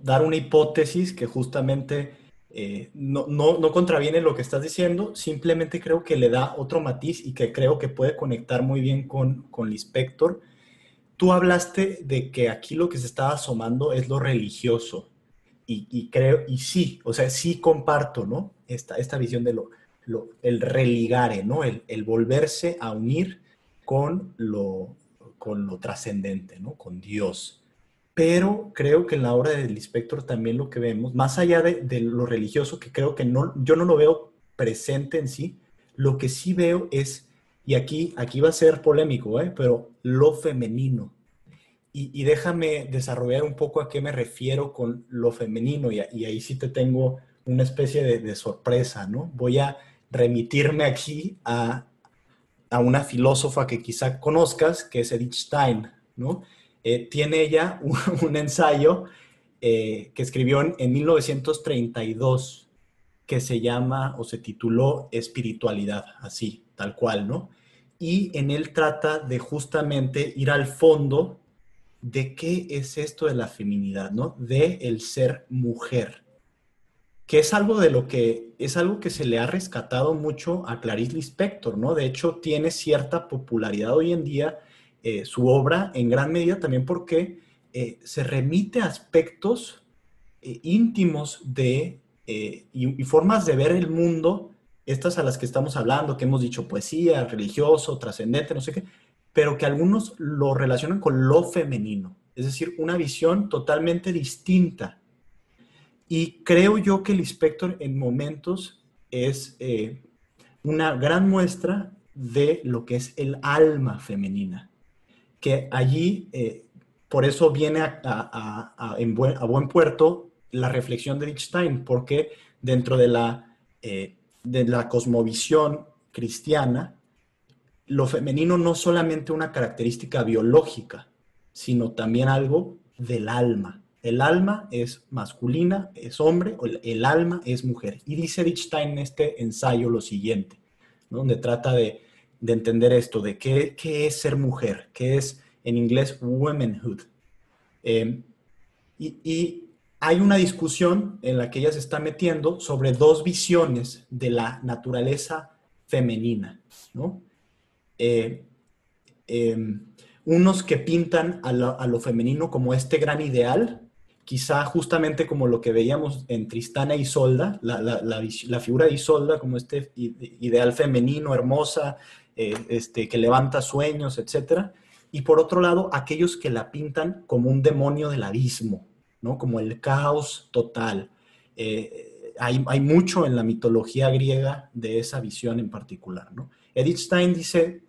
dar una hipótesis que justamente eh, no, no, contraviene lo que estás diciendo, simplemente creo que le da otro matiz y que creo que puede conectar muy bien con, con Lispector. Tú hablaste de que aquí lo que se estaba asomando es lo religioso y, creo, y sí, o sea, sí comparto, ¿no? Esta, esta visión de lo, el religare, ¿no? El, el, volverse a unir con lo, con lo trascendente, ¿no? Con Dios pero creo que en la obra del inspector también lo que vemos, más allá de, lo religioso, que creo que no, yo no lo veo presente en sí, lo que sí veo es, y aquí, aquí va a ser polémico, ¿eh? pero lo femenino. Y, déjame desarrollar un poco a qué me refiero con lo femenino, y, ahí sí te tengo una especie de, sorpresa, ¿no? Voy a remitirme aquí a, a una filósofa que quizá conozcas, que es Edith Stein, ¿no? Eh, tiene ella un, ensayo eh, que escribió en, 1932 que se llama o se tituló Espiritualidad, así, tal cual, ¿no? Y en él trata de justamente ir al fondo de qué es esto de la feminidad, ¿no? De el ser mujer, que es algo de lo que es algo que se le ha rescatado mucho a Clarice Lispector, ¿no? De hecho, tiene cierta popularidad hoy en día eh, su obra en gran medida también porque eh, se remite a aspectos eh, íntimos de y, formas de ver el mundo, estas a las que estamos hablando, que hemos dicho poesía, religioso, trascendente, no sé qué, pero que algunos lo relacionan con lo femenino, es decir, una visión totalmente distinta. Y creo yo que el inspector en momentos es una gran muestra de lo que es el alma femenina que allí, eh, por eso viene a, buen, puerto la reflexión de Wittgenstein, porque dentro de la, eh, de la cosmovisión cristiana, lo femenino no solamente una característica biológica, sino también algo del alma. El alma es masculina, es hombre, el alma es mujer. Y dice Wittgenstein en este ensayo lo siguiente, donde trata de de entender esto, de qué, es ser mujer, qué es en inglés womanhood. Em, y, hay una discusión en la que ella se está metiendo sobre dos visiones de la naturaleza femenina, ¿no? Eh, em, unos que pintan a lo, femenino como este gran ideal, quizá justamente como lo que veíamos en Tristana y Isolda, la, la, figura de Isolda como este ideal femenino, hermosa, eh, este, que levanta sueños, etc. Y por otro lado, aquellos que la pintan como un demonio del abismo, ¿no? como el caos total. Eh, hay, mucho en la mitología griega de esa visión en particular. ¿no? Edith Stein dice,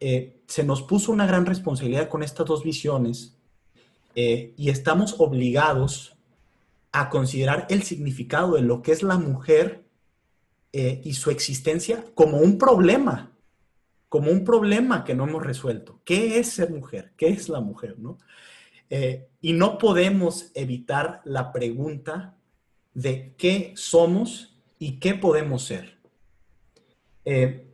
eh, se nos puso una gran responsabilidad con estas dos visiones y estamos obligados a considerar el significado de lo que es la mujer eh, y su existencia como un problema, como un problema que no hemos resuelto. ¿Qué es ser mujer? ¿Qué es la mujer? ¿no? Eh, y no podemos evitar la pregunta de qué somos y qué podemos ser. Eh,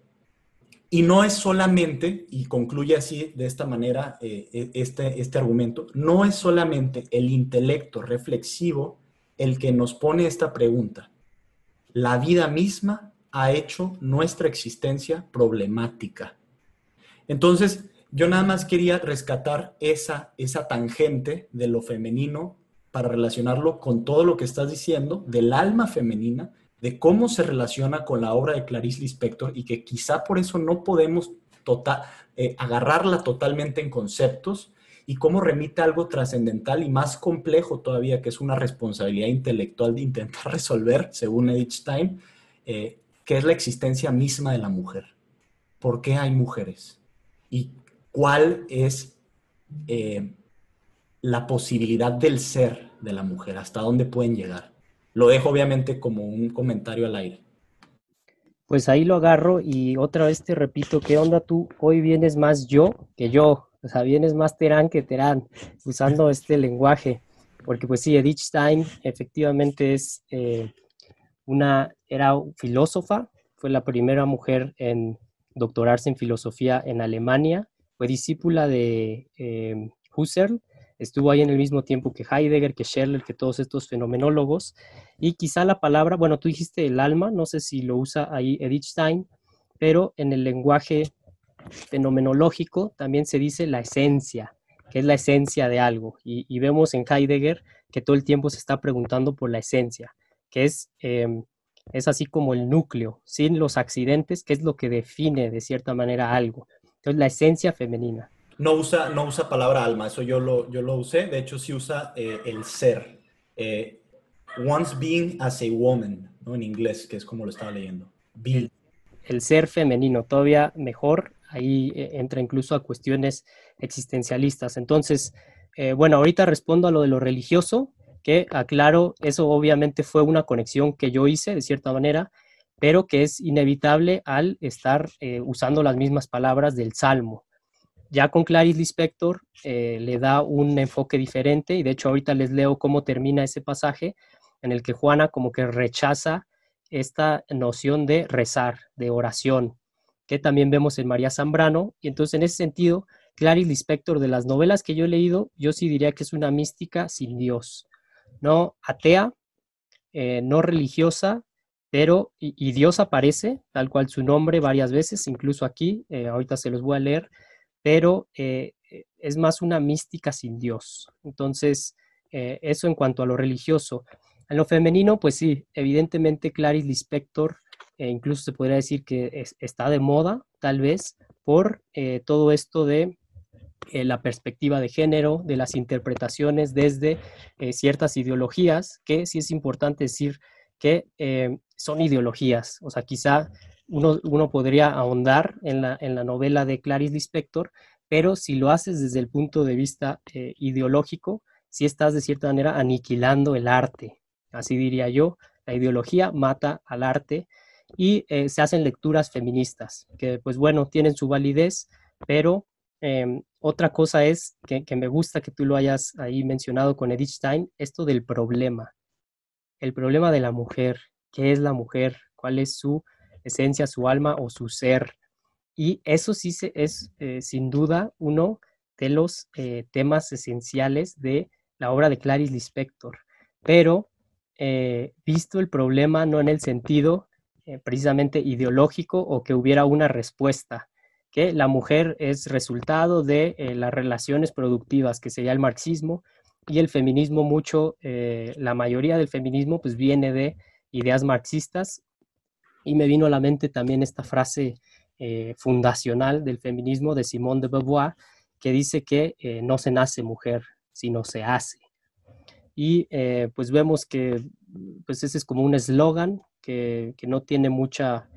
y no es solamente, y concluye así de esta manera e, este, este argumento, no es solamente el intelecto reflexivo el que nos pone esta pregunta. La vida misma ha hecho nuestra existencia problemática. Entonces, yo nada más quería rescatar esa, esa tangente de lo femenino para relacionarlo con todo lo que estás diciendo del alma femenina, de cómo se relaciona con la obra de Clarice Lispector y que quizá por eso no podemos tota-, eh, agarrarla totalmente en conceptos y cómo remite algo trascendental y más complejo todavía, que es una responsabilidad intelectual de intentar resolver, según Edith Stein, eh, que es la existencia misma de la mujer. ¿Por qué hay mujeres? ¿Y cuál es eh, la posibilidad del ser de la mujer, hasta dónde pueden llegar. Lo dejo obviamente como un comentario al aire.
Pues ahí lo agarro y otra vez te repito, ¿qué onda tú? Hoy vienes más yo que yo, o sea, vienes más Terán que Terán, usando este lenguaje, porque pues sí, Edith Stein efectivamente es eh, una, era filósofa, fue la primera mujer en doctorarse en filosofía en Alemania, fue discípula de eh, Husserl, estuvo ahí en el mismo tiempo que Heidegger, que Schiller, que todos estos fenomenólogos, y quizá la palabra, bueno, tú dijiste el alma, no sé si lo usa ahí Edith Stein, pero en el lenguaje fenomenológico también se dice la esencia, que es la esencia de algo, y, vemos en Heidegger que todo el tiempo se está preguntando por la esencia, que es, em, es así como el núcleo, sin los accidentes, que es lo que define de cierta manera algo. Entonces, la esencia femenina.
No usa, no usa palabra alma, eso yo lo, yo lo usé. De hecho, sí usa eh, el ser. Eh, once being as a woman, ¿no? En inglés, que es como lo estaba leyendo.
El, ser femenino, todavía mejor. Ahí eh, entra incluso a cuestiones existencialistas. Entonces, bueno, ahorita respondo a lo de lo religioso, que aclaro, eso obviamente fue una conexión que yo hice de cierta manera pero que es inevitable al estar usando las mismas palabras del Salmo. Ya con Clarice Lispector eh, le da un enfoque diferente y de hecho ahorita les leo cómo termina ese pasaje en el que Juana como que rechaza esta noción de rezar, de oración, que también vemos en María Zambrano. Y entonces en ese sentido, Clarice Lispector de las novelas que yo he leído, yo sí diría que es una mística sin Dios, no atea, eh, no religiosa, pero y, Dios aparece tal cual su nombre varias veces, incluso aquí, eh, ahorita se los voy a leer, pero eh, eh, es más una mística sin Dios. Entonces, eso en cuanto a lo religioso. En lo femenino, pues sí, evidentemente Clarice Lispector, incluso se podría decir que está de moda, tal vez, por todo esto de la perspectiva de género, de las interpretaciones desde ciertas ideologías, que sí es importante decir que son ideologías. O sea, quizá uno, uno podría ahondar en la, en la, novela de Clarice Lispector, pero si lo haces desde el punto de vista eh, ideológico, si estás de cierta manera aniquilando el arte. Así diría yo, la ideología mata al arte y eh, se hacen lecturas feministas, que pues bueno, tienen su validez, pero em, otra cosa es que, que, me gusta que tú lo hayas ahí mencionado con Edith Stein, esto del problema, el problema de la mujer, qué es la mujer, cuál es su esencia, su alma o su ser. Y eso sí es eh, sin duda uno de los eh, temas esenciales de la obra de Clarice Lispector. Pero eh, visto el problema no en el sentido precisamente ideológico o que hubiera una respuesta, que la mujer es resultado de las relaciones productivas, que sería el marxismo, y el feminismo mucho, la mayoría del feminismo pues viene de ideas marxistas y me vino a la mente también esta frase eh, fundacional del feminismo de Simone de Beauvoir que dice que eh, no se nace mujer, sino se hace. Y eh, pues vemos que pues ese es como un eslogan que, que, no tiene mucha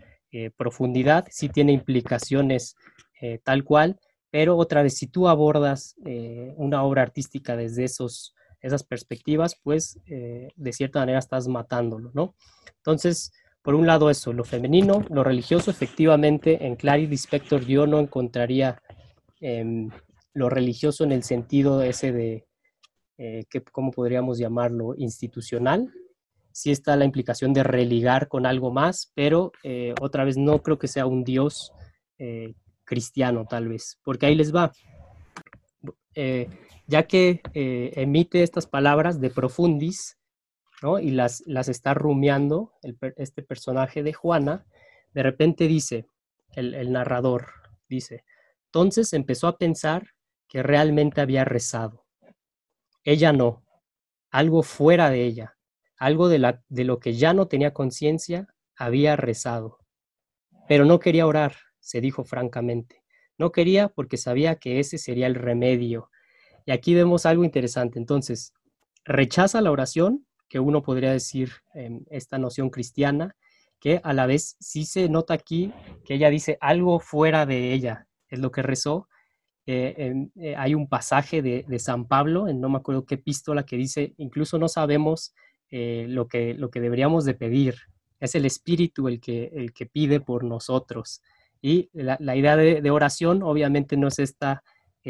profundidad, sí tiene implicaciones tal cual, pero otra vez, si tú abordas una obra artística desde esos esas perspectivas, pues de cierta manera estás matándolo, ¿no? Entonces, por un lado eso, lo femenino, lo religioso, efectivamente, en Clarice Lispector yo no encontraría em, lo religioso en el sentido ese de, eh, que, ¿cómo podríamos llamarlo? Institucional. Sí está la implicación de religar con algo más, pero eh, otra vez no creo que sea un Dios eh, cristiano, tal vez, porque ahí les va. ya que emite estas palabras de profundis, y las, las está rumiando este personaje de Juana, de repente dice, el, el narrador dice, entonces empezó a pensar que realmente había rezado ella no. Algo fuera de ella, algo de, la, de lo que ya no tenía conciencia, había rezado. Pero no quería orar, se dijo francamente. No quería porque sabía que ese sería el remedio. Y aquí vemos algo interesante. Entonces, rechaza la oración, que uno podría decir en esta noción cristiana, que a la vez sí se nota aquí que ella dice algo fuera de ella, es lo que rezó, eh, eh, hay un pasaje de, San Pablo, en no me acuerdo qué epístola, que dice, incluso no sabemos eh, lo, que, lo que deberíamos de pedir. Es el Espíritu el que, el que pide por nosotros. Y la, idea de, oración obviamente no es esta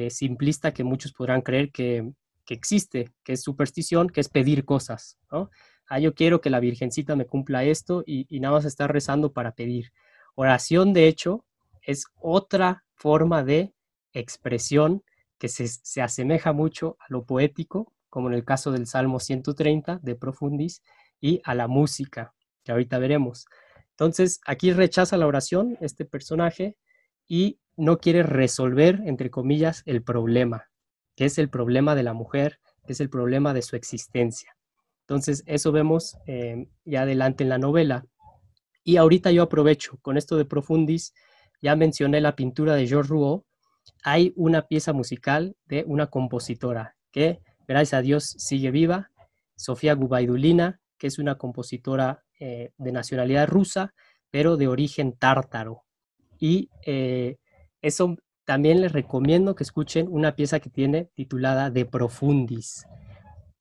simplista que muchos podrán creer que, existe, que es superstición, que es pedir cosas. ¿no? Ah, yo quiero que la Virgencita me cumpla esto y, nada más estar rezando para pedir. Oración, de hecho, es otra forma de expresión que se, asemeja mucho a lo poético, como en el caso del Salmo 130 de Profundis, y a la música, que ahorita veremos. Entonces, aquí rechaza la oración este personaje y no quiere resolver, entre comillas, el problema, que es el problema de la mujer, que es el problema de su existencia. Entonces, eso vemos eh, ya adelante en la novela. Y ahorita yo aprovecho con esto de Profundis, ya mencioné la pintura de Georges Rouault, hay una pieza musical de una compositora que, gracias a Dios, sigue viva, Sofía Gubaidulina, que es una compositora eh, de nacionalidad rusa, pero de origen tártaro. Y eh, eso también les recomiendo que escuchen una pieza que tiene titulada De Profundis.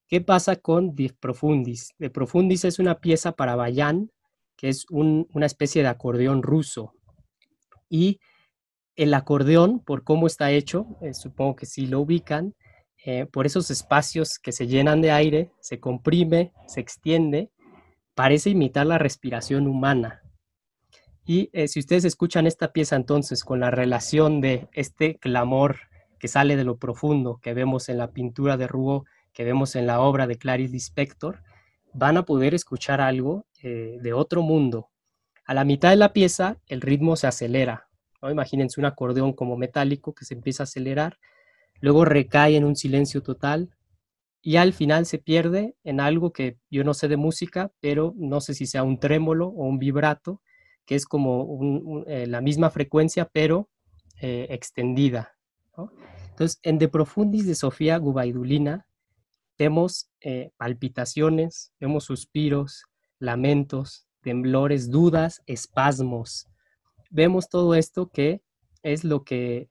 ¿Qué pasa con De Profundis? De Profundis es una pieza para bayan, que es una especie de acordeón ruso. Y el acordeón, por cómo está hecho, eh, supongo que sí lo ubican, eh, por esos espacios que se llenan de aire, se comprime, se extiende, parece imitar la respiración humana. Y eh, si ustedes escuchan esta pieza entonces con la relación de este clamor que sale de lo profundo que vemos en la pintura de Rouault, que vemos en la obra de Clarice Lispector, van a poder escuchar algo de otro mundo. A la mitad de la pieza el ritmo se acelera, Imagínense un acordeón como metálico que se empieza a acelerar, luego recae en un silencio total y al final se pierde en algo que yo no sé de música, pero no sé si sea un trémolo o un vibrato, que es como eh, la misma frecuencia, pero eh, extendida. Entonces, en De Profundis de Sofía Gubaidulina vemos eh, palpitaciones, vemos suspiros, lamentos, temblores, dudas, espasmos, vemos todo esto que es lo que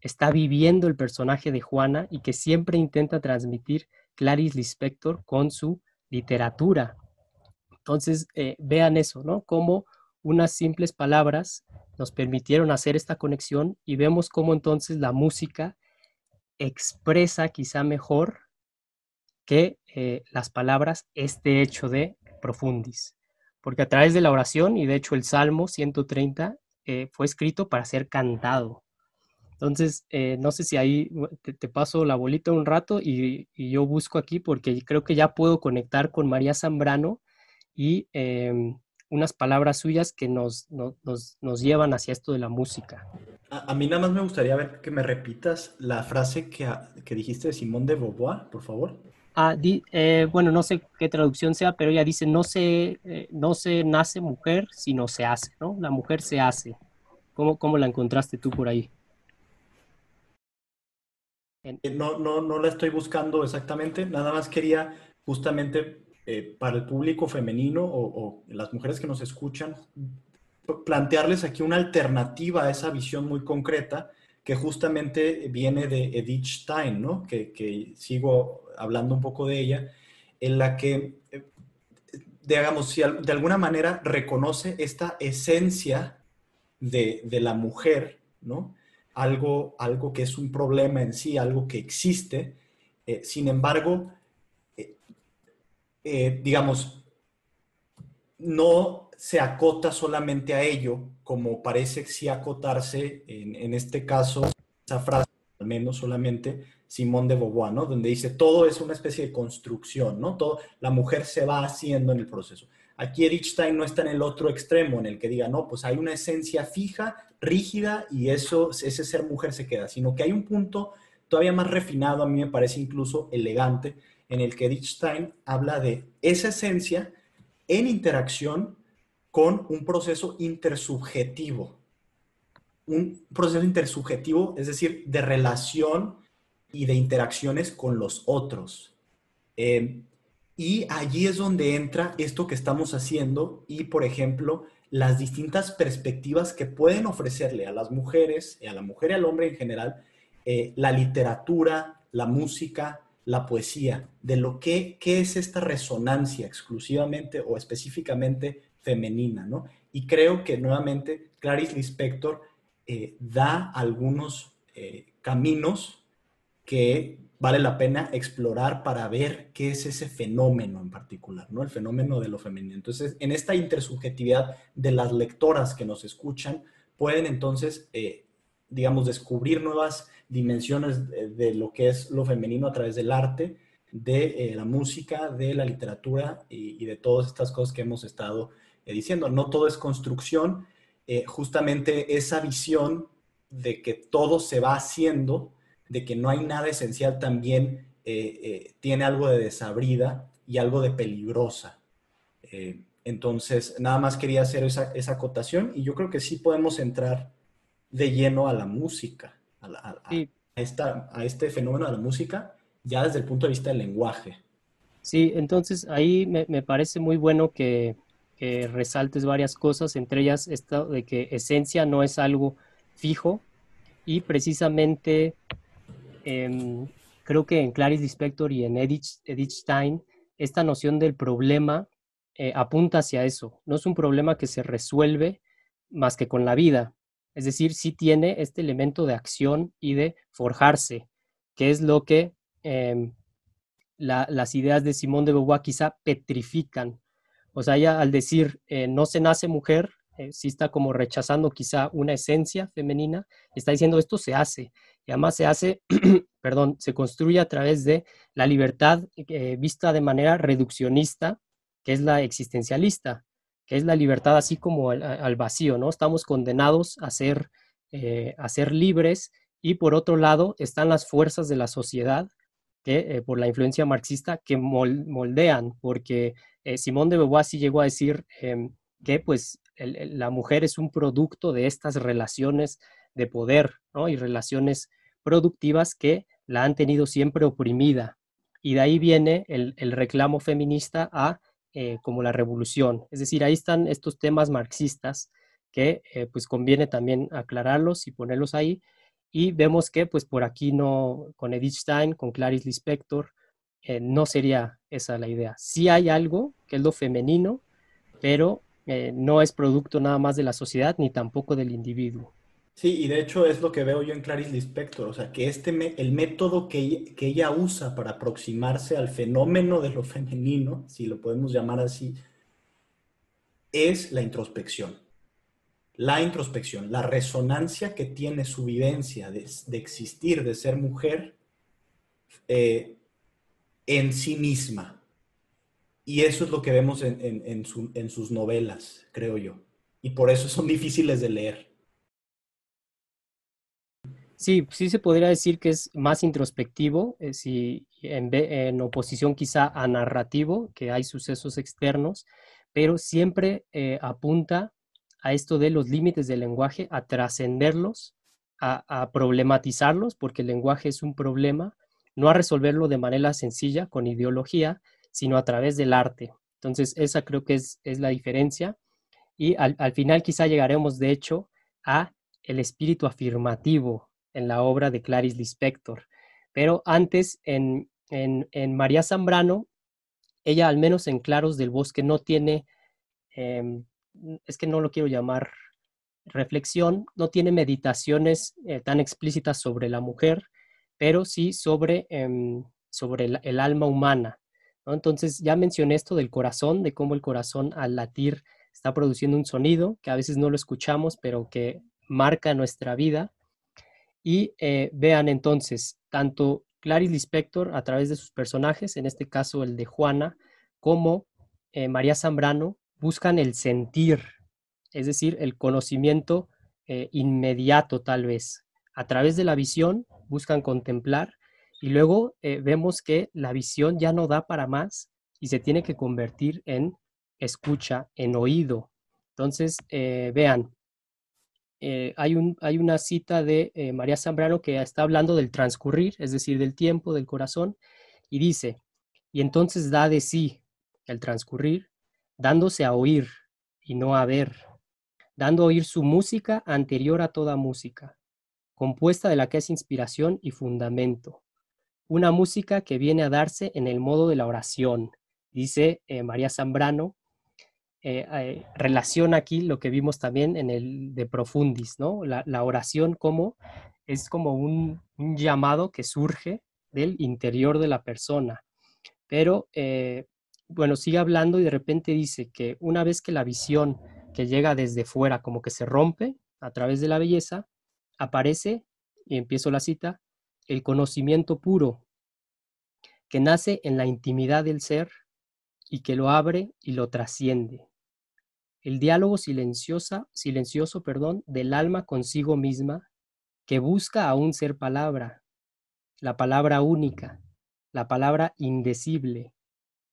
está viviendo el personaje de Juana y que siempre intenta transmitir Clarice Lispector con su literatura. Entonces, vean eso, ¿no? Unas simples palabras nos permitieron hacer esta conexión y vemos cómo entonces la música expresa quizá mejor que eh, las palabras este hecho de profundis porque a través de la oración, y de hecho el Salmo 130 eh, fue escrito para ser cantado. Entonces, eh, no sé si ahí te, paso la bolita un rato y, yo busco aquí porque creo que ya puedo conectar con María Zambrano y em, unas palabras suyas que nos, nos, llevan hacia esto de la música.
A, mí nada más me gustaría ver que me repitas la frase que, que dijiste de Simón de Beauvoir, por favor.
Ah, eh, bueno, no sé qué traducción sea, pero ella dice, no se, eh, no se nace mujer, sino se hace, ¿no? La mujer se hace. ¿Cómo, cómo la encontraste tú por ahí?
Eh, no, no, no la estoy buscando exactamente, nada más quería justamente para el público femenino o, o, las mujeres que nos escuchan, plantearles aquí una alternativa a esa visión muy concreta que justamente viene de Edith Stein, ¿no? que, que sigo hablando un poco de ella, en la que eh, digamos, si de alguna manera reconoce esta esencia de, la mujer, ¿no? Algo, algo que es un problema en sí, algo que existe. Eh, sin embargo, eh, eh, digamos, no se acota solamente a ello, como parece sí acotarse en, en este caso, esa frase, al menos solamente, Simón de Beauvoir, ¿no? Donde dice, todo es una especie de construcción, ¿no? Todo, la mujer se va haciendo en el proceso. Aquí Edith Stein no está en el otro extremo, en el que diga, no, pues hay una esencia fija, rígida, y eso, ese ser mujer se queda, sino que hay un punto todavía más refinado, a mí me parece incluso elegante, en el que Stein habla de esa esencia en interacción con un proceso intersubjetivo. Un proceso intersubjetivo, es decir, de relación y de interacciones con los otros. Eh, y allí es donde entra esto que estamos haciendo y, por ejemplo, las distintas perspectivas que pueden ofrecerle a las mujeres, a la mujer y al hombre en general, eh, la literatura, la música, la poesía, de lo que qué es esta resonancia exclusivamente o específicamente femenina, ¿no? Y creo que nuevamente Clarice Lispector eh, da algunos caminos que vale la pena explorar para ver qué es ese fenómeno en particular, ¿no? El fenómeno de lo femenino. Entonces, en esta intersubjetividad de las lectoras que nos escuchan, pueden entonces, eh, digamos, descubrir nuevas dimensiones de, lo que es lo femenino a través del arte, de eh, la música, de la literatura y, de todas estas cosas que hemos estado eh, diciendo. No todo es construcción, justamente esa visión de que todo se va haciendo, de que no hay nada esencial también eh, eh, tiene algo de desabrida y algo de peligrosa. Eh, entonces, nada más quería hacer esa, acotación y yo creo que sí podemos entrar de lleno a la música, a, esta, a este fenómeno de la música, ya desde el punto de vista del lenguaje.
Sí, entonces ahí me, parece muy bueno que, que, resaltes varias cosas, entre ellas esto de que esencia no es algo fijo y precisamente Em, creo que en Clarice Lispector y en Edith, Stein, esta noción del problema eh, apunta hacia eso. No es un problema que se resuelve más que con la vida. Es decir, sí tiene este elemento de acción y de forjarse, que es lo que em, las ideas de Simón de Beauvoir quizá petrifican. O sea, ella al decir eh, no se nace mujer, eh, sí está como rechazando quizá una esencia femenina, está diciendo esto se hace y además se hace, perdón, se construye a través de la libertad eh, vista de manera reduccionista, que es la existencialista, que es la libertad así como al, vacío, ¿no? Estamos condenados a ser, eh, a ser libres y por otro lado están las fuerzas de la sociedad que eh, por la influencia marxista que moldean, porque Simón de Beauvoir sí llegó a decir em, que pues la mujer es un producto de estas relaciones de poder ¿no? y relaciones productivas que la han tenido siempre oprimida. Y de ahí viene el, reclamo feminista a eh, como la revolución. Es decir, ahí están estos temas marxistas que eh, pues conviene también aclararlos y ponerlos ahí. Y vemos que pues por aquí no, con Edith Stein, con Clarice Lispector, eh, no sería esa la idea. Sí hay algo que es lo femenino, pero no es producto nada más de la sociedad ni tampoco del individuo.
Sí, y de hecho es lo que veo yo en Clarice Lispector, o sea, que este el método que ella, usa para aproximarse al fenómeno de lo femenino, si lo podemos llamar así, es la introspección. La introspección, la resonancia que tiene su vivencia de, existir, de ser mujer, eh, en sí misma. Y eso es lo que vemos en sus novelas, creo yo. Y por eso son difíciles de leer.
Sí, sí se podría decir que es más introspectivo, eh, si en, oposición quizá a narrativo, que hay sucesos externos, pero siempre eh, apunta a esto de los límites del lenguaje, a trascenderlos, a, problematizarlos, porque el lenguaje es un problema, no a resolverlo de manera sencilla, con ideología, sino a través del arte. Entonces, esa creo que es, es la diferencia. Y al, al final quizá llegaremos, de hecho, a el espíritu afirmativo en la obra de Clarice Lispector. Pero antes, en, María Zambrano, ella al menos en Claros del Bosque no tiene, em, es que no lo quiero llamar reflexión, no tiene meditaciones eh, tan explícitas sobre la mujer, pero sí sobre, em, sobre el, alma humana. Entonces ya mencioné esto del corazón, de cómo el corazón al latir está produciendo un sonido que a veces no lo escuchamos, pero que marca nuestra vida. Y eh, vean entonces, tanto Clarice Lispector a través de sus personajes, en este caso el de Juana, como eh, María Zambrano, buscan el sentir, es decir, el conocimiento eh, inmediato tal vez. A través de la visión buscan contemplar y luego vemos que la visión ya no da para más y se tiene que convertir en escucha, en oído. Entonces, vean, eh, hay, un, hay, una cita de eh, María Zambrano que está hablando del transcurrir, es decir, del tiempo, del corazón, y dice, y entonces da de sí el transcurrir, dándose a oír y no a ver, dando a oír su música anterior a toda música, compuesta de la que es inspiración y fundamento, una música que viene a darse en el modo de la oración, dice eh, María Zambrano, eh, eh, relaciona aquí lo que vimos también en el de Profundis, ¿no? La, oración como es como un, llamado que surge del interior de la persona. Pero, eh, bueno, sigue hablando y de repente dice que una vez que la visión que llega desde fuera como que se rompe a través de la belleza, aparece, y empiezo la cita, el conocimiento puro que nace en la intimidad del ser y que lo abre y lo trasciende el diálogo silenciosa, silencioso perdón, del alma consigo misma que busca aún ser palabra, la palabra única, la palabra indecible,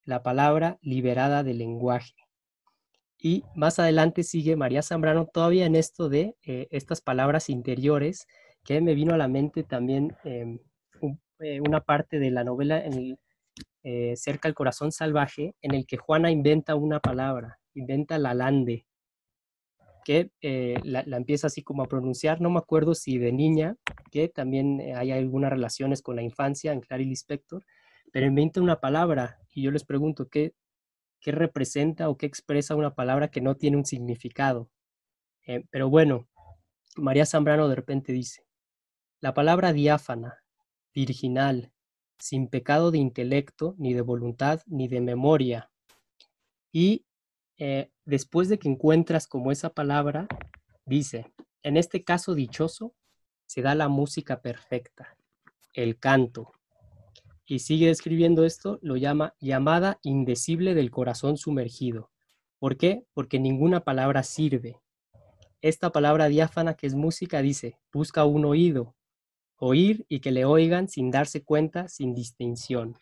la palabra liberada del lenguaje. Y más adelante sigue María Zambrano todavía en esto de eh, estas palabras interiores, que me vino a la mente también em, eh, una parte de la novela en eh, Cerca al Corazón Salvaje, en el que Juana inventa una palabra inventa la lande, que eh, la, empieza así como a pronunciar. No me acuerdo si de niña, que también eh, hay algunas relaciones con la infancia en Clarice Lispector, pero inventa una palabra y yo les pregunto, ¿qué, qué representa o qué expresa una palabra que no tiene un significado? Eh, pero bueno, María Zambrano de repente dice, la palabra diáfana, virginal, sin pecado de intelecto, ni de voluntad, ni de memoria, y eh, después de que encuentras como esa palabra, dice, en este caso dichoso, se da la música perfecta, el canto. Y sigue describiendo esto, lo llama llamada indecible del corazón sumergido. ¿Por qué? Porque ninguna palabra sirve. Esta palabra diáfana que es música dice, busca un oído, oír y que le oigan sin darse cuenta, sin distinción.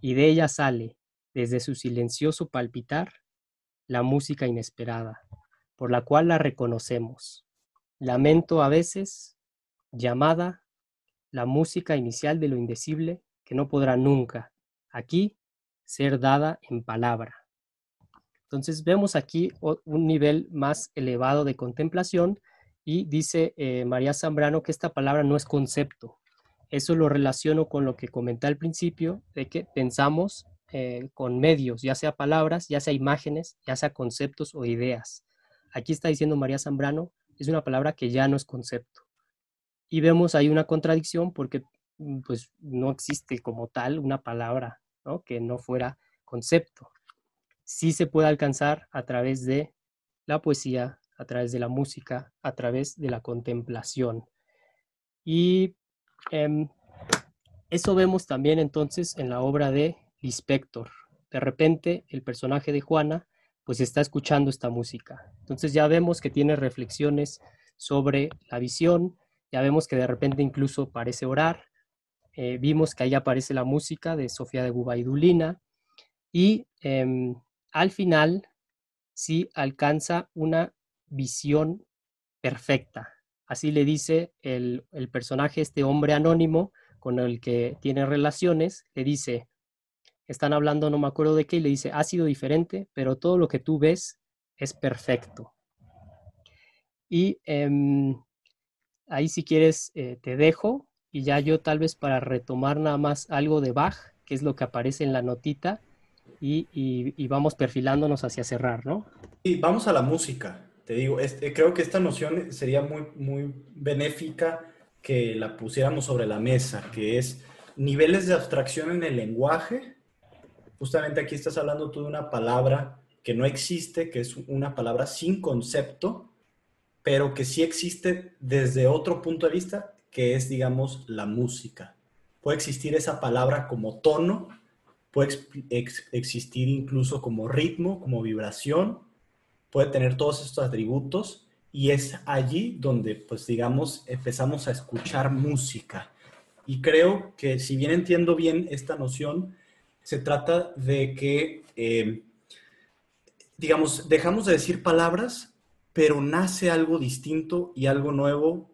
Y de ella sale, desde su silencioso palpitar, la música inesperada, por la cual la reconocemos. Lamento a veces, llamada, la música inicial de lo indecible que no podrá nunca, aquí, ser dada en palabra. Entonces vemos aquí un nivel más elevado de contemplación y dice eh, María Zambrano que esta palabra no es concepto. Eso lo relaciono con lo que comenté al principio, de que pensamos eh, con medios, ya sea palabras, ya sea imágenes, ya sea conceptos o ideas. Aquí está diciendo María Zambrano, es una palabra que ya no es concepto. Y vemos ahí una contradicción porque mm, pues no existe como tal una palabra que no fuera concepto. Sí se puede alcanzar a través de la poesía, a través de la música, a través de la contemplación. Y em, eso vemos también entonces en la obra de De repente, el personaje de Juana, pues está escuchando esta música. Entonces ya vemos que tiene reflexiones sobre la visión, ya vemos que de repente incluso parece orar, eh, vimos que ahí aparece la música de Sofía de Gubaidulina y em, al final sí alcanza una visión perfecta. Así le dice el, el personaje, este hombre anónimo con el que tiene relaciones, le dice, están hablando, no me acuerdo de qué, y le dice, ha sido diferente, pero todo lo que tú ves es perfecto. Y em, ahí si quieres eh, te dejo y ya yo tal vez para retomar nada más algo de Bach, que es lo que aparece en la notita, y, vamos perfilándonos hacia cerrar, ¿no?
Y vamos a la música. Te digo, este, creo que esta noción sería muy, muy benéfica que la pusiéramos sobre la mesa, que es niveles de abstracción en el lenguaje. Justamente aquí estás hablando tú de una palabra que no existe, que es una palabra sin concepto, pero que sí existe desde otro punto de vista, que es, digamos, la música. Puede existir esa palabra como tono, puede existir incluso como ritmo, como vibración, puede tener todos estos atributos y es allí donde, pues digamos, empezamos a escuchar música. Y creo que si bien entiendo bien esta noción, se trata de que, eh, digamos, dejamos de decir palabras, pero nace algo distinto y algo nuevo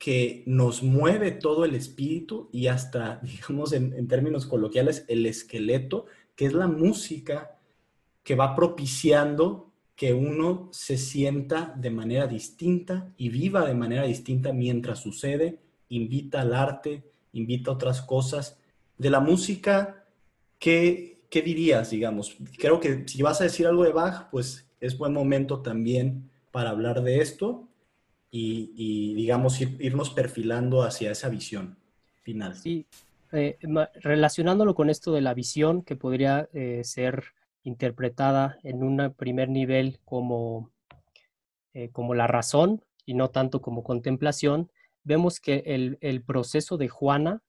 que nos mueve todo el espíritu y hasta, digamos, en, términos coloquiales, el esqueleto, que es la música que va propiciando que uno se sienta de manera distinta y viva de manera distinta mientras sucede, invita al arte, invita a otras cosas. De la música, ¿qué, ¿qué dirías, digamos? Creo que si vas a decir algo de Bach, pues es buen momento también para hablar de esto y, digamos, irnos perfilando hacia esa visión final.
Sí, eh, relacionándolo con esto de la visión, que podría eh, ser interpretada en un primer nivel como, eh, como la razón y no tanto como contemplación, vemos que el, el proceso de Juana,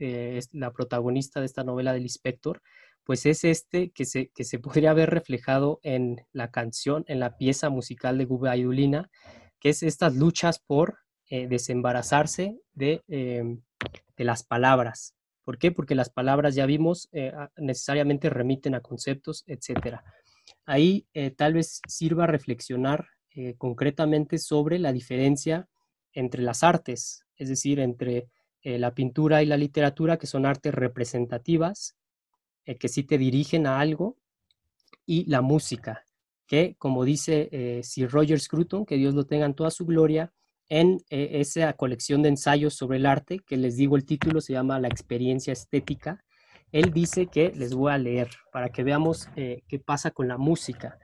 es la protagonista de esta novela del inspector, pues es este que se, que se podría ver reflejado en la canción, en la pieza musical de Gubaidulina, que es estas luchas por eh, desembarazarse de, em, de, las palabras. ¿Por qué? Porque las palabras, ya vimos, eh, necesariamente remiten a conceptos, etc. Ahí eh, tal vez sirva reflexionar concretamente sobre la diferencia entre las artes, es decir, entre la pintura y la literatura, que son artes representativas, que sí te dirigen a algo, y la música, que, como dice eh, Sir Roger Scruton, que Dios lo tenga en toda su gloria, en eh, esa colección de ensayos sobre el arte, que les digo el título, se llama La experiencia estética, él dice que les voy a leer para que veamos eh, qué pasa con la música,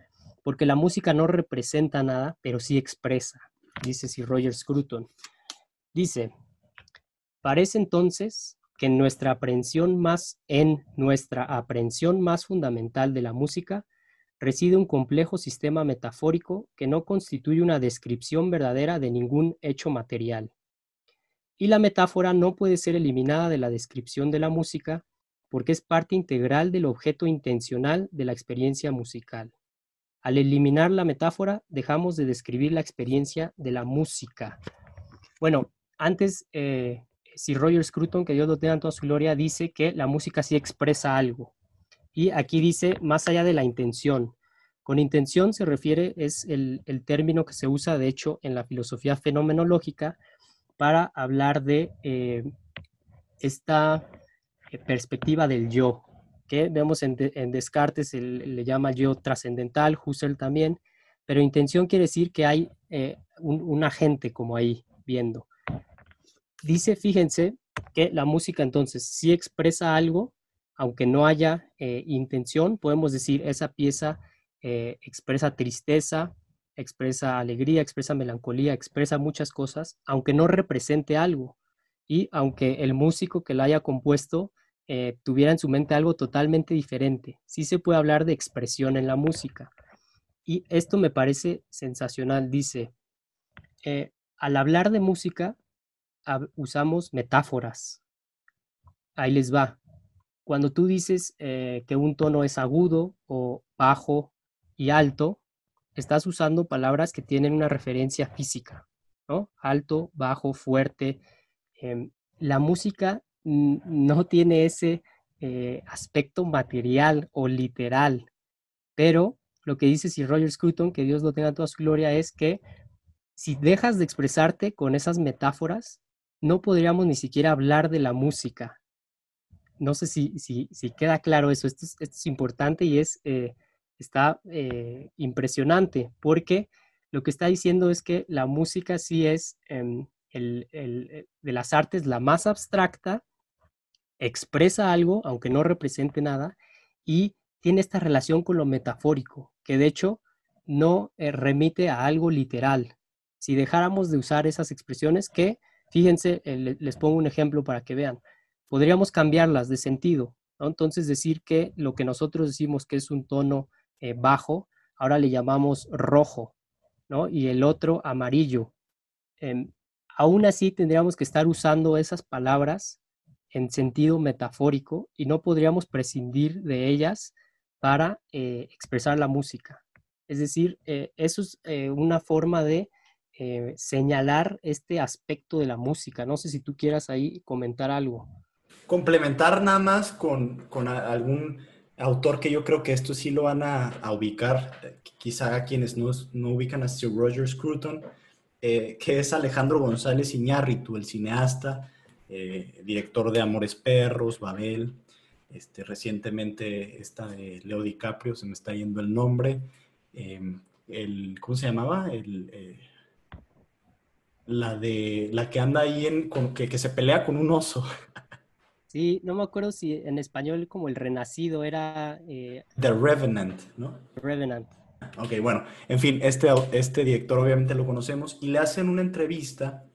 porque la música no representa nada, pero sí expresa, dice Sir Roger Scruton. Dice, parece entonces que nuestra aprehensión más, en nuestra aprehensión más fundamental de la música, reside un complejo sistema metafórico que no constituye una descripción verdadera de ningún hecho material. Y la metáfora no puede ser eliminada de la descripción de la música porque es parte integral del objeto intencional de la experiencia musical. Al eliminar la metáfora, dejamos de describir la experiencia de la música. Bueno, antes, eh, si Roger Scruton, que Dios lo tenga en toda su gloria, dice que la música sí expresa algo. Y aquí dice, más allá de la intención. Con intención se refiere, es el, término que se usa, de hecho, en la filosofía fenomenológica para hablar de eh, esta eh, perspectiva del yo, que vemos en, Descartes, le llama yo trascendental, Husserl también, pero intención quiere decir que hay eh, un, un agente como ahí viendo. Dice, fíjense, que la música entonces sí expresa algo, aunque no haya eh, intención, podemos decir esa pieza eh, expresa tristeza, expresa alegría, expresa melancolía, expresa muchas cosas, aunque no represente algo. Y aunque el músico que la haya compuesto eh, tuviera en su mente algo totalmente diferente, sí se puede hablar de expresión en la música. Y esto me parece sensacional. Dice, al hablar de música, usamos metáforas. Ahí les va cuando tú dices eh, que un tono es agudo o bajo y alto, estás usando palabras que tienen una referencia física, ¿no? Alto, bajo, fuerte. Em, la música no tiene ese eh, aspecto material o literal, pero lo que dice Sir Roger Scruton, que Dios lo tenga toda su gloria, es que si dejas de expresarte con esas metáforas, no podríamos ni siquiera hablar de la música, no sé si, si, queda claro eso. Esto es, importante y es, eh, está eh, impresionante porque lo que está diciendo es que la música sí es em, el, eh, de las artes la más abstracta, expresa algo, aunque no represente nada, y tiene esta relación con lo metafórico, que de hecho no remite a algo literal. Si dejáramos de usar esas expresiones que, fíjense, eh, les pongo un ejemplo para que vean, podríamos cambiarlas de sentido. Entonces decir que lo que nosotros decimos que es un tono eh, bajo, ahora le llamamos rojo, ¿no? Y el otro amarillo. Em, aún así tendríamos que estar usando esas palabras en sentido metafórico y no podríamos prescindir de ellas para eh, expresar la música. Es decir, eh, eso es eh, una forma de señalar este aspecto de la música. No sé si tú quieras ahí comentar algo.
Complementar nada más con, algún autor que yo creo que esto sí lo van a, ubicar, quizá a quienes no, no, ubican a Sir Roger Scruton, que es Alejandro González Iñárritu, el cineasta, director de Amores Perros, Babel, este, recientemente esta de Leo DiCaprio, se me está yendo el nombre. Em, el, ¿Cómo se llamaba? El, eh, la de la que anda ahí en que, que, se pelea con un oso.
Sí, no me acuerdo si en español como el renacido era
eh, The Revenant, ¿no?
Revenant.
Ok, bueno, en fin, este, este director obviamente lo conocemos y le hacen una entrevista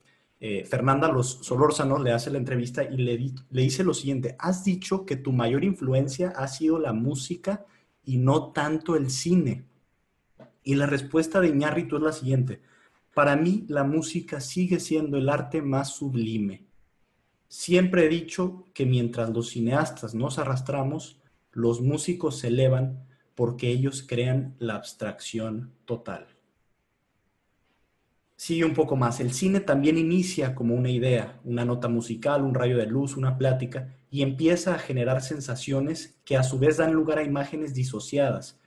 eh, Fernanda Los Solórzano le hace la entrevista y le, le dice lo siguiente, has dicho que tu mayor influencia ha sido la música y no tanto el cine. Y la respuesta de Iñárritu es la siguiente, para mí la música sigue siendo el arte más sublime. Siempre he dicho que mientras los cineastas nos arrastramos, los músicos se elevan porque ellos crean la abstracción total sigue un poco más. El cine también inicia como una idea, una nota musical, un rayo de luz, una plática, y empieza a generar sensaciones que a su vez dan lugar a imágenes disociadas.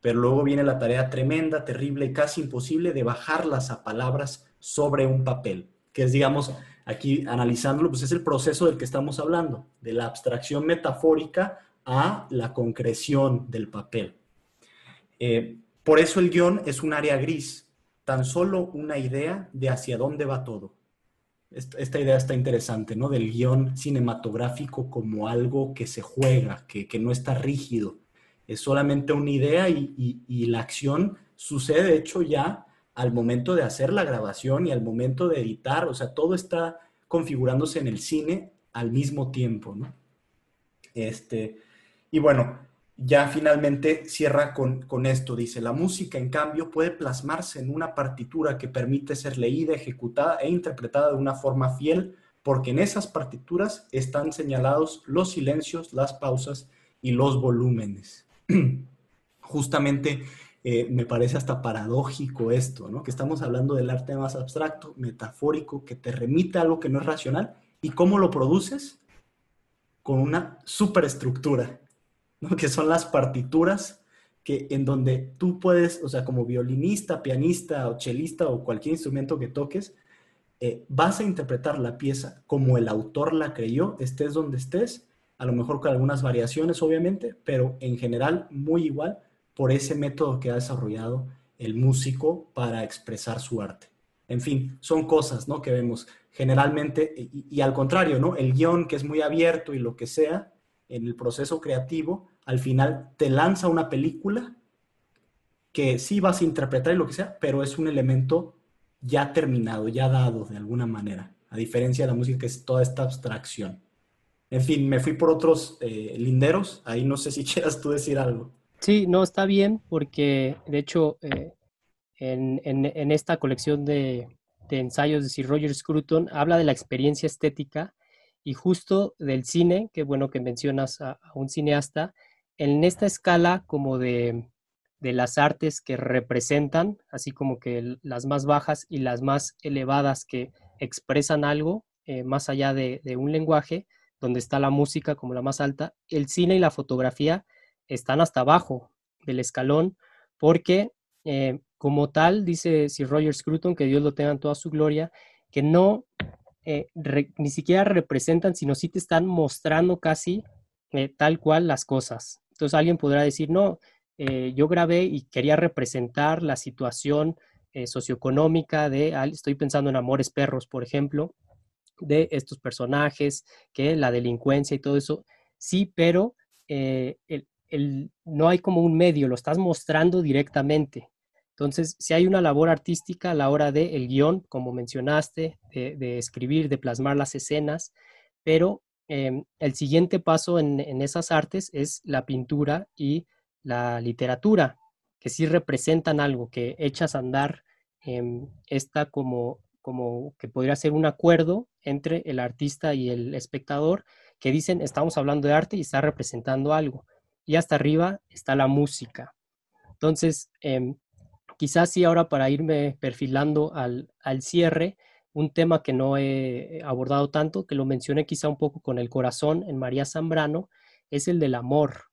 Pero luego viene la tarea tremenda, terrible y casi imposible de bajarlas a palabras sobre un papel, que es, digamos, aquí analizándolo, pues es el proceso del que estamos hablando, de la abstracción metafórica a la concreción del papel. Eh, por eso el guion es un área gris, tan solo una idea de hacia dónde va todo. Esta, idea está interesante, ¿no? Del guion cinematográfico como algo que se juega, que, no está rígido. Es solamente una idea y, la acción sucede, de hecho, ya al momento de hacer la grabación y al momento de editar. O sea, todo está configurándose en el cine al mismo tiempo, ¿no? Este, y bueno, ya finalmente cierra con, esto, dice, la música en cambio puede plasmarse en una partitura que permite ser leída, ejecutada e interpretada de una forma fiel, porque en esas partituras están señalados los silencios, las pausas y los volúmenes. Justamente eh, me parece hasta paradójico esto, ¿no? Que estamos hablando del arte más abstracto, metafórico, que te remite a algo que no es racional. ¿Y cómo lo produces? Con una superestructura que son las partituras que en donde tú puedes, o sea, como violinista, pianista o chelista o cualquier instrumento que toques, eh, vas a interpretar la pieza como el autor la creyó, estés donde estés, a lo mejor con algunas variaciones, obviamente, pero en general muy igual por ese método que ha desarrollado el músico para expresar su arte. En fin, son cosas, ¿no? Que vemos generalmente, y, y al contrario, ¿no? El guion que es muy abierto y lo que sea, en el proceso creativo, al final te lanza una película que sí vas a interpretar y lo que sea, pero es un elemento ya terminado, ya dado de alguna manera, a diferencia de la música que es toda esta abstracción. En fin, me fui por otros eh, linderos, ahí no sé si quieras tú decir algo.
Sí, no, está bien, porque de hecho eh, en, esta colección de, ensayos de Sir Roger Scruton habla de la experiencia estética y justo del cine, que bueno que mencionas a, un cineasta, en esta escala como de, las artes que representan, así como que las más bajas y las más elevadas que expresan algo eh, más allá de, un lenguaje, donde está la música como la más alta, el cine y la fotografía están hasta abajo del escalón, porque eh, como tal, dice Sir Roger Scruton, que Dios lo tenga en toda su gloria, que no eh, ni siquiera representan, sino sí te están mostrando casi eh, tal cual las cosas. Entonces alguien podrá decir, no, yo grabé y quería representar la situación socioeconómica de, estoy pensando en Amores Perros, por ejemplo, de estos personajes, que la delincuencia y todo eso, sí, pero el, no hay como un medio, lo estás mostrando directamente. Entonces, si hay una labor artística a la hora del el guion, como mencionaste, de, escribir, de plasmar las escenas, pero em, el siguiente paso en, esas artes es la pintura y la literatura, que sí representan algo, que echas a andar em, esta como, como que podría ser un acuerdo entre el artista y el espectador, que dicen, estamos hablando de arte y está representando algo. Y hasta arriba está la música. Entonces, em, quizás sí ahora para irme perfilando al, cierre, un tema que no he abordado tanto, que lo mencioné quizá un poco con el corazón en María Zambrano, es el del amor.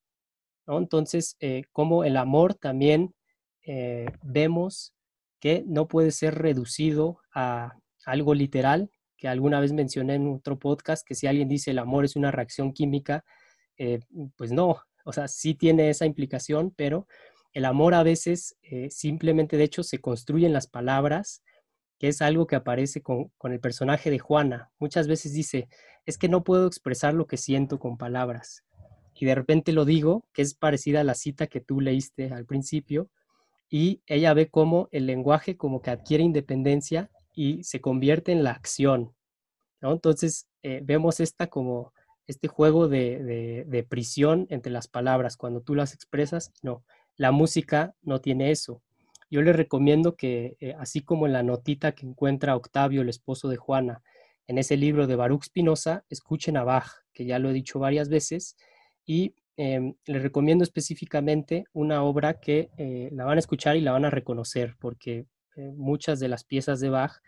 Entonces, eh, como el amor también eh, vemos que no puede ser reducido a algo literal, que alguna vez mencioné en otro podcast, que si alguien dice el amor es una reacción química, eh, pues no, o sea, sí tiene esa implicación, pero el amor a veces eh, simplemente, de hecho, se construye en las palabras, que es algo que aparece con, el personaje de Juana. Muchas veces dice, es que no puedo expresar lo que siento con palabras. Y de repente lo digo, que es parecida a la cita que tú leíste al principio, y ella ve cómo el lenguaje como que adquiere independencia y se convierte en la acción. Entonces, eh, vemos esta como este juego de, de, prisión entre las palabras. Cuando tú las expresas, no, la música no tiene eso. Yo les recomiendo que, eh, así como en la notita que encuentra Octavio, el esposo de Juana, en ese libro de Baruch Spinoza, escuchen a Bach, que ya lo he dicho varias veces, y em, les recomiendo específicamente una obra que eh, la van a escuchar y la van a reconocer, porque eh, muchas de las piezas de Bach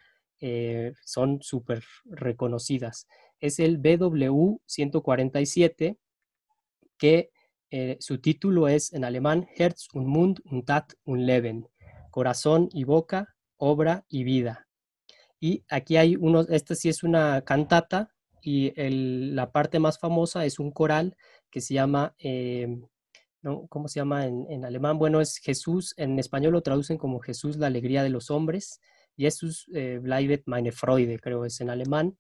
son súper reconocidas. Es el BW 147, que eh, su título es en alemán Herz und Mund und Tat und Leben, corazón y boca, obra y vida. Y aquí hay uno, esta sí es una cantata y la parte más famosa es un coral que se llama, em, ¿cómo se llama en, alemán? Bueno, es Jesús, en español lo traducen como Jesús, la alegría de los hombres. Jesús eh, bleibet meine Freude, creo es en alemán.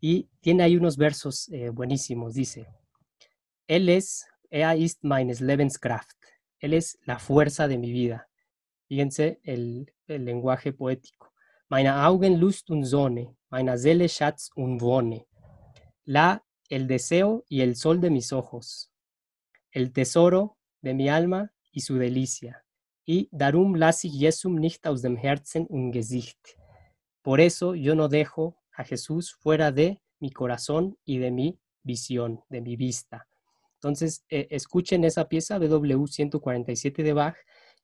Y tiene ahí unos versos eh, buenísimos, dice, Él es Er ist meines Lebenskraft. Él es la fuerza de mi vida. Fíjense el, lenguaje poético. Meine Augen Lust und Sonne, meine Seele Schatz und Wonne. La, el deseo y el sol de mis ojos. El tesoro de mi alma y su delicia. Y darum lasse ich Jesum nicht aus dem Herzen und Gesicht. Por eso yo no dejo a Jesús fuera de mi corazón y de mi visión, de mi vista. Entonces, eh, escuchen esa pieza BW 147 de Bach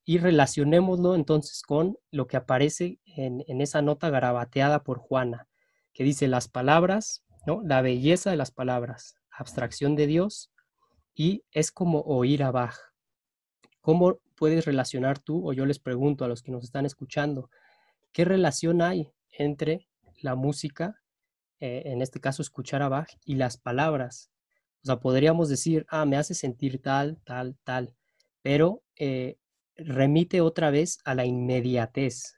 y relacionémoslo entonces con lo que aparece en, esa nota garabateada por Juana, que dice las palabras, ¿no? la belleza de las palabras, abstracción de Dios, y es como oír a Bach. ¿Cómo puedes relacionar tú, o yo les pregunto a los que nos están escuchando, qué relación hay entre la música, eh, en este caso escuchar a Bach, y las palabras o sea, podríamos decir, ah, me hace sentir tal, tal, tal, pero eh, remite otra vez a la inmediatez.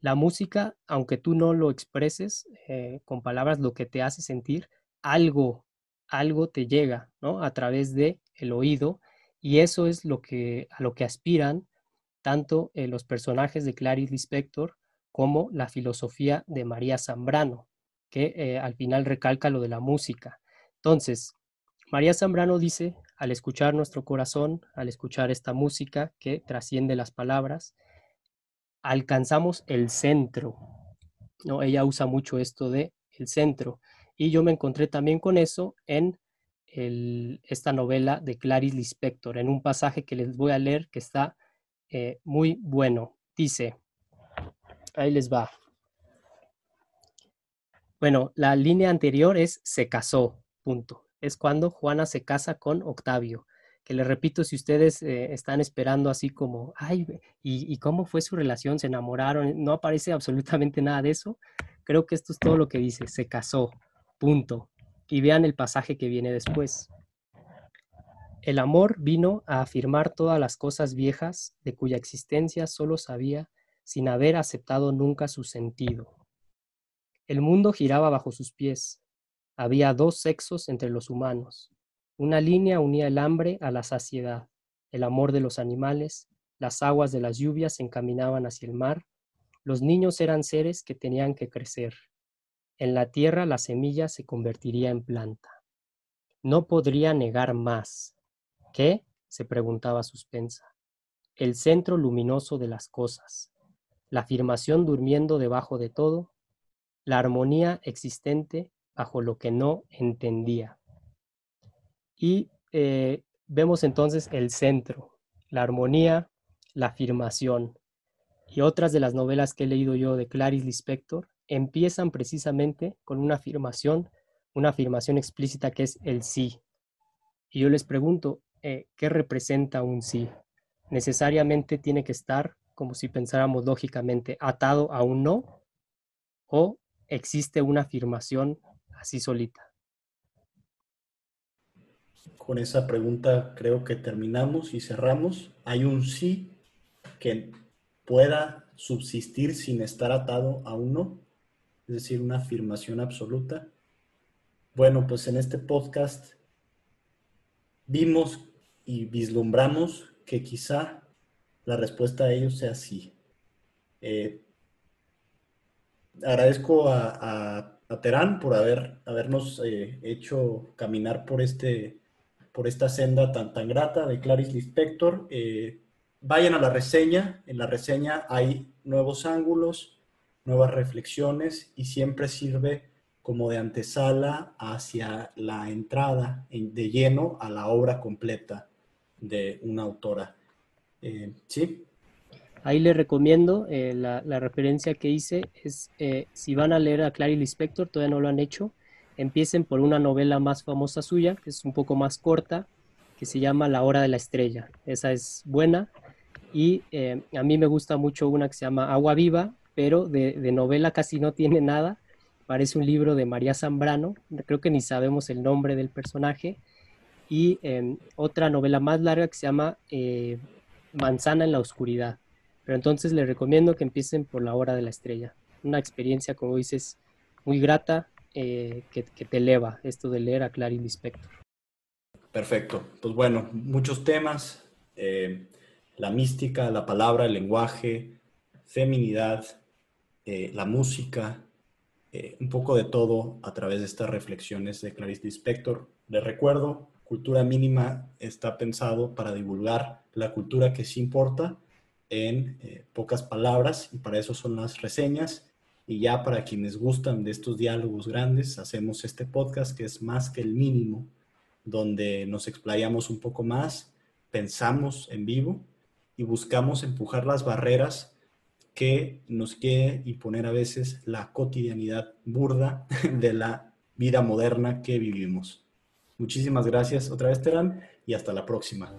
La música, aunque tú no lo expreses eh, con palabras, lo que te hace sentir, algo, algo te llega, ¿no? A través de el oído y eso es lo que, a lo que aspiran tanto eh, los personajes de Clarice Lispector como la filosofía de María Zambrano, que al final recalca lo de la música. Entonces, María Zambrano dice, al escuchar nuestro corazón, al escuchar esta música que trasciende las palabras, alcanzamos el centro. ¿no? Ella usa mucho esto de el centro. Y yo me encontré también con eso en esta novela de Clarice Lispector, en un pasaje que les voy a leer que está eh, muy bueno. Dice, ahí les va. Bueno, la línea anterior es se casó, punto es cuando Juana se casa con Octavio. Que le repito, si ustedes eh, están esperando así como, ay, ¿y, cómo fue su relación? ¿Se enamoraron? No aparece absolutamente nada de eso. Creo que esto es todo lo que dice, se casó, punto. Y vean el pasaje que viene después. El amor vino a afirmar todas las cosas viejas de cuya existencia solo sabía sin haber aceptado nunca su sentido. El mundo giraba bajo sus pies, había dos sexos entre los humanos, Una línea unía el hambre a la saciedad, el amor de los animales, las aguas de las lluvias se encaminaban hacia el mar, los niños eran seres que tenían que crecer. En la tierra la semilla se convertiría en planta. No podría negar más. ¿Qué? se preguntaba suspensa. El centro luminoso de las cosas, la afirmación durmiendo debajo de todo, la armonía existente bajo lo que no entendía. Y eh, vemos entonces el centro, la armonía, la afirmación. Y otras de las novelas que he leído yo de Clarice Lispector empiezan precisamente con una afirmación, una afirmación explícita que es el sí. Y yo les pregunto, eh, ¿qué representa un sí? ¿Necesariamente tiene que estar, como si pensáramos lógicamente, atado a un no? ¿O existe una afirmación así solita?
Con esa pregunta creo que terminamos y cerramos. Hay un sí que pueda subsistir sin estar atado a un no, es decir, una afirmación absoluta. Bueno, pues en este podcast vimos y vislumbramos que quizá la respuesta a ello sea sí. Eh, agradezco a, Terán por haber, habernos eh, hecho caminar por, este, por esta senda tan, tan grata de Clarice Lispector. Eh, vayan a la reseña, en la reseña hay nuevos ángulos, nuevas reflexiones y siempre sirve como de antesala hacia la entrada de lleno a la obra completa de una autora. Eh, ¿Sí?
Ahí les recomiendo, eh, la, referencia que hice es, eh, si van a leer a Clary Lispector, todavía no lo han hecho, empiecen por una novela más famosa suya, que es un poco más corta, que se llama La Hora de la Estrella. Esa es buena. Y eh, a mí me gusta mucho una que se llama Agua Viva, pero de, novela casi no tiene nada. Parece un libro de María Zambrano, creo que ni sabemos el nombre del personaje. Y em, otra novela más larga que se llama Manzana en la Oscuridad pero entonces les recomiendo que empiecen por la hora de la estrella. Una experiencia, como dices, muy grata eh, que, te eleva esto de leer a Clarice Lispector.
Perfecto. Pues bueno, muchos temas. Eh, la mística, la palabra, el lenguaje, feminidad, eh, la música, un poco de todo a través de estas reflexiones de Clarice Lispector. Les recuerdo, Cultura Mínima está pensado para divulgar la cultura que sí importa en eh, pocas palabras y para eso son las reseñas. Y ya para quienes gustan de estos diálogos grandes, hacemos este podcast que es más que el mínimo, donde nos explayamos un poco más, pensamos en vivo y buscamos empujar las barreras que nos quiere imponer a veces la cotidianidad burda de la vida moderna que vivimos. Muchísimas gracias otra vez, Terán, y hasta la próxima.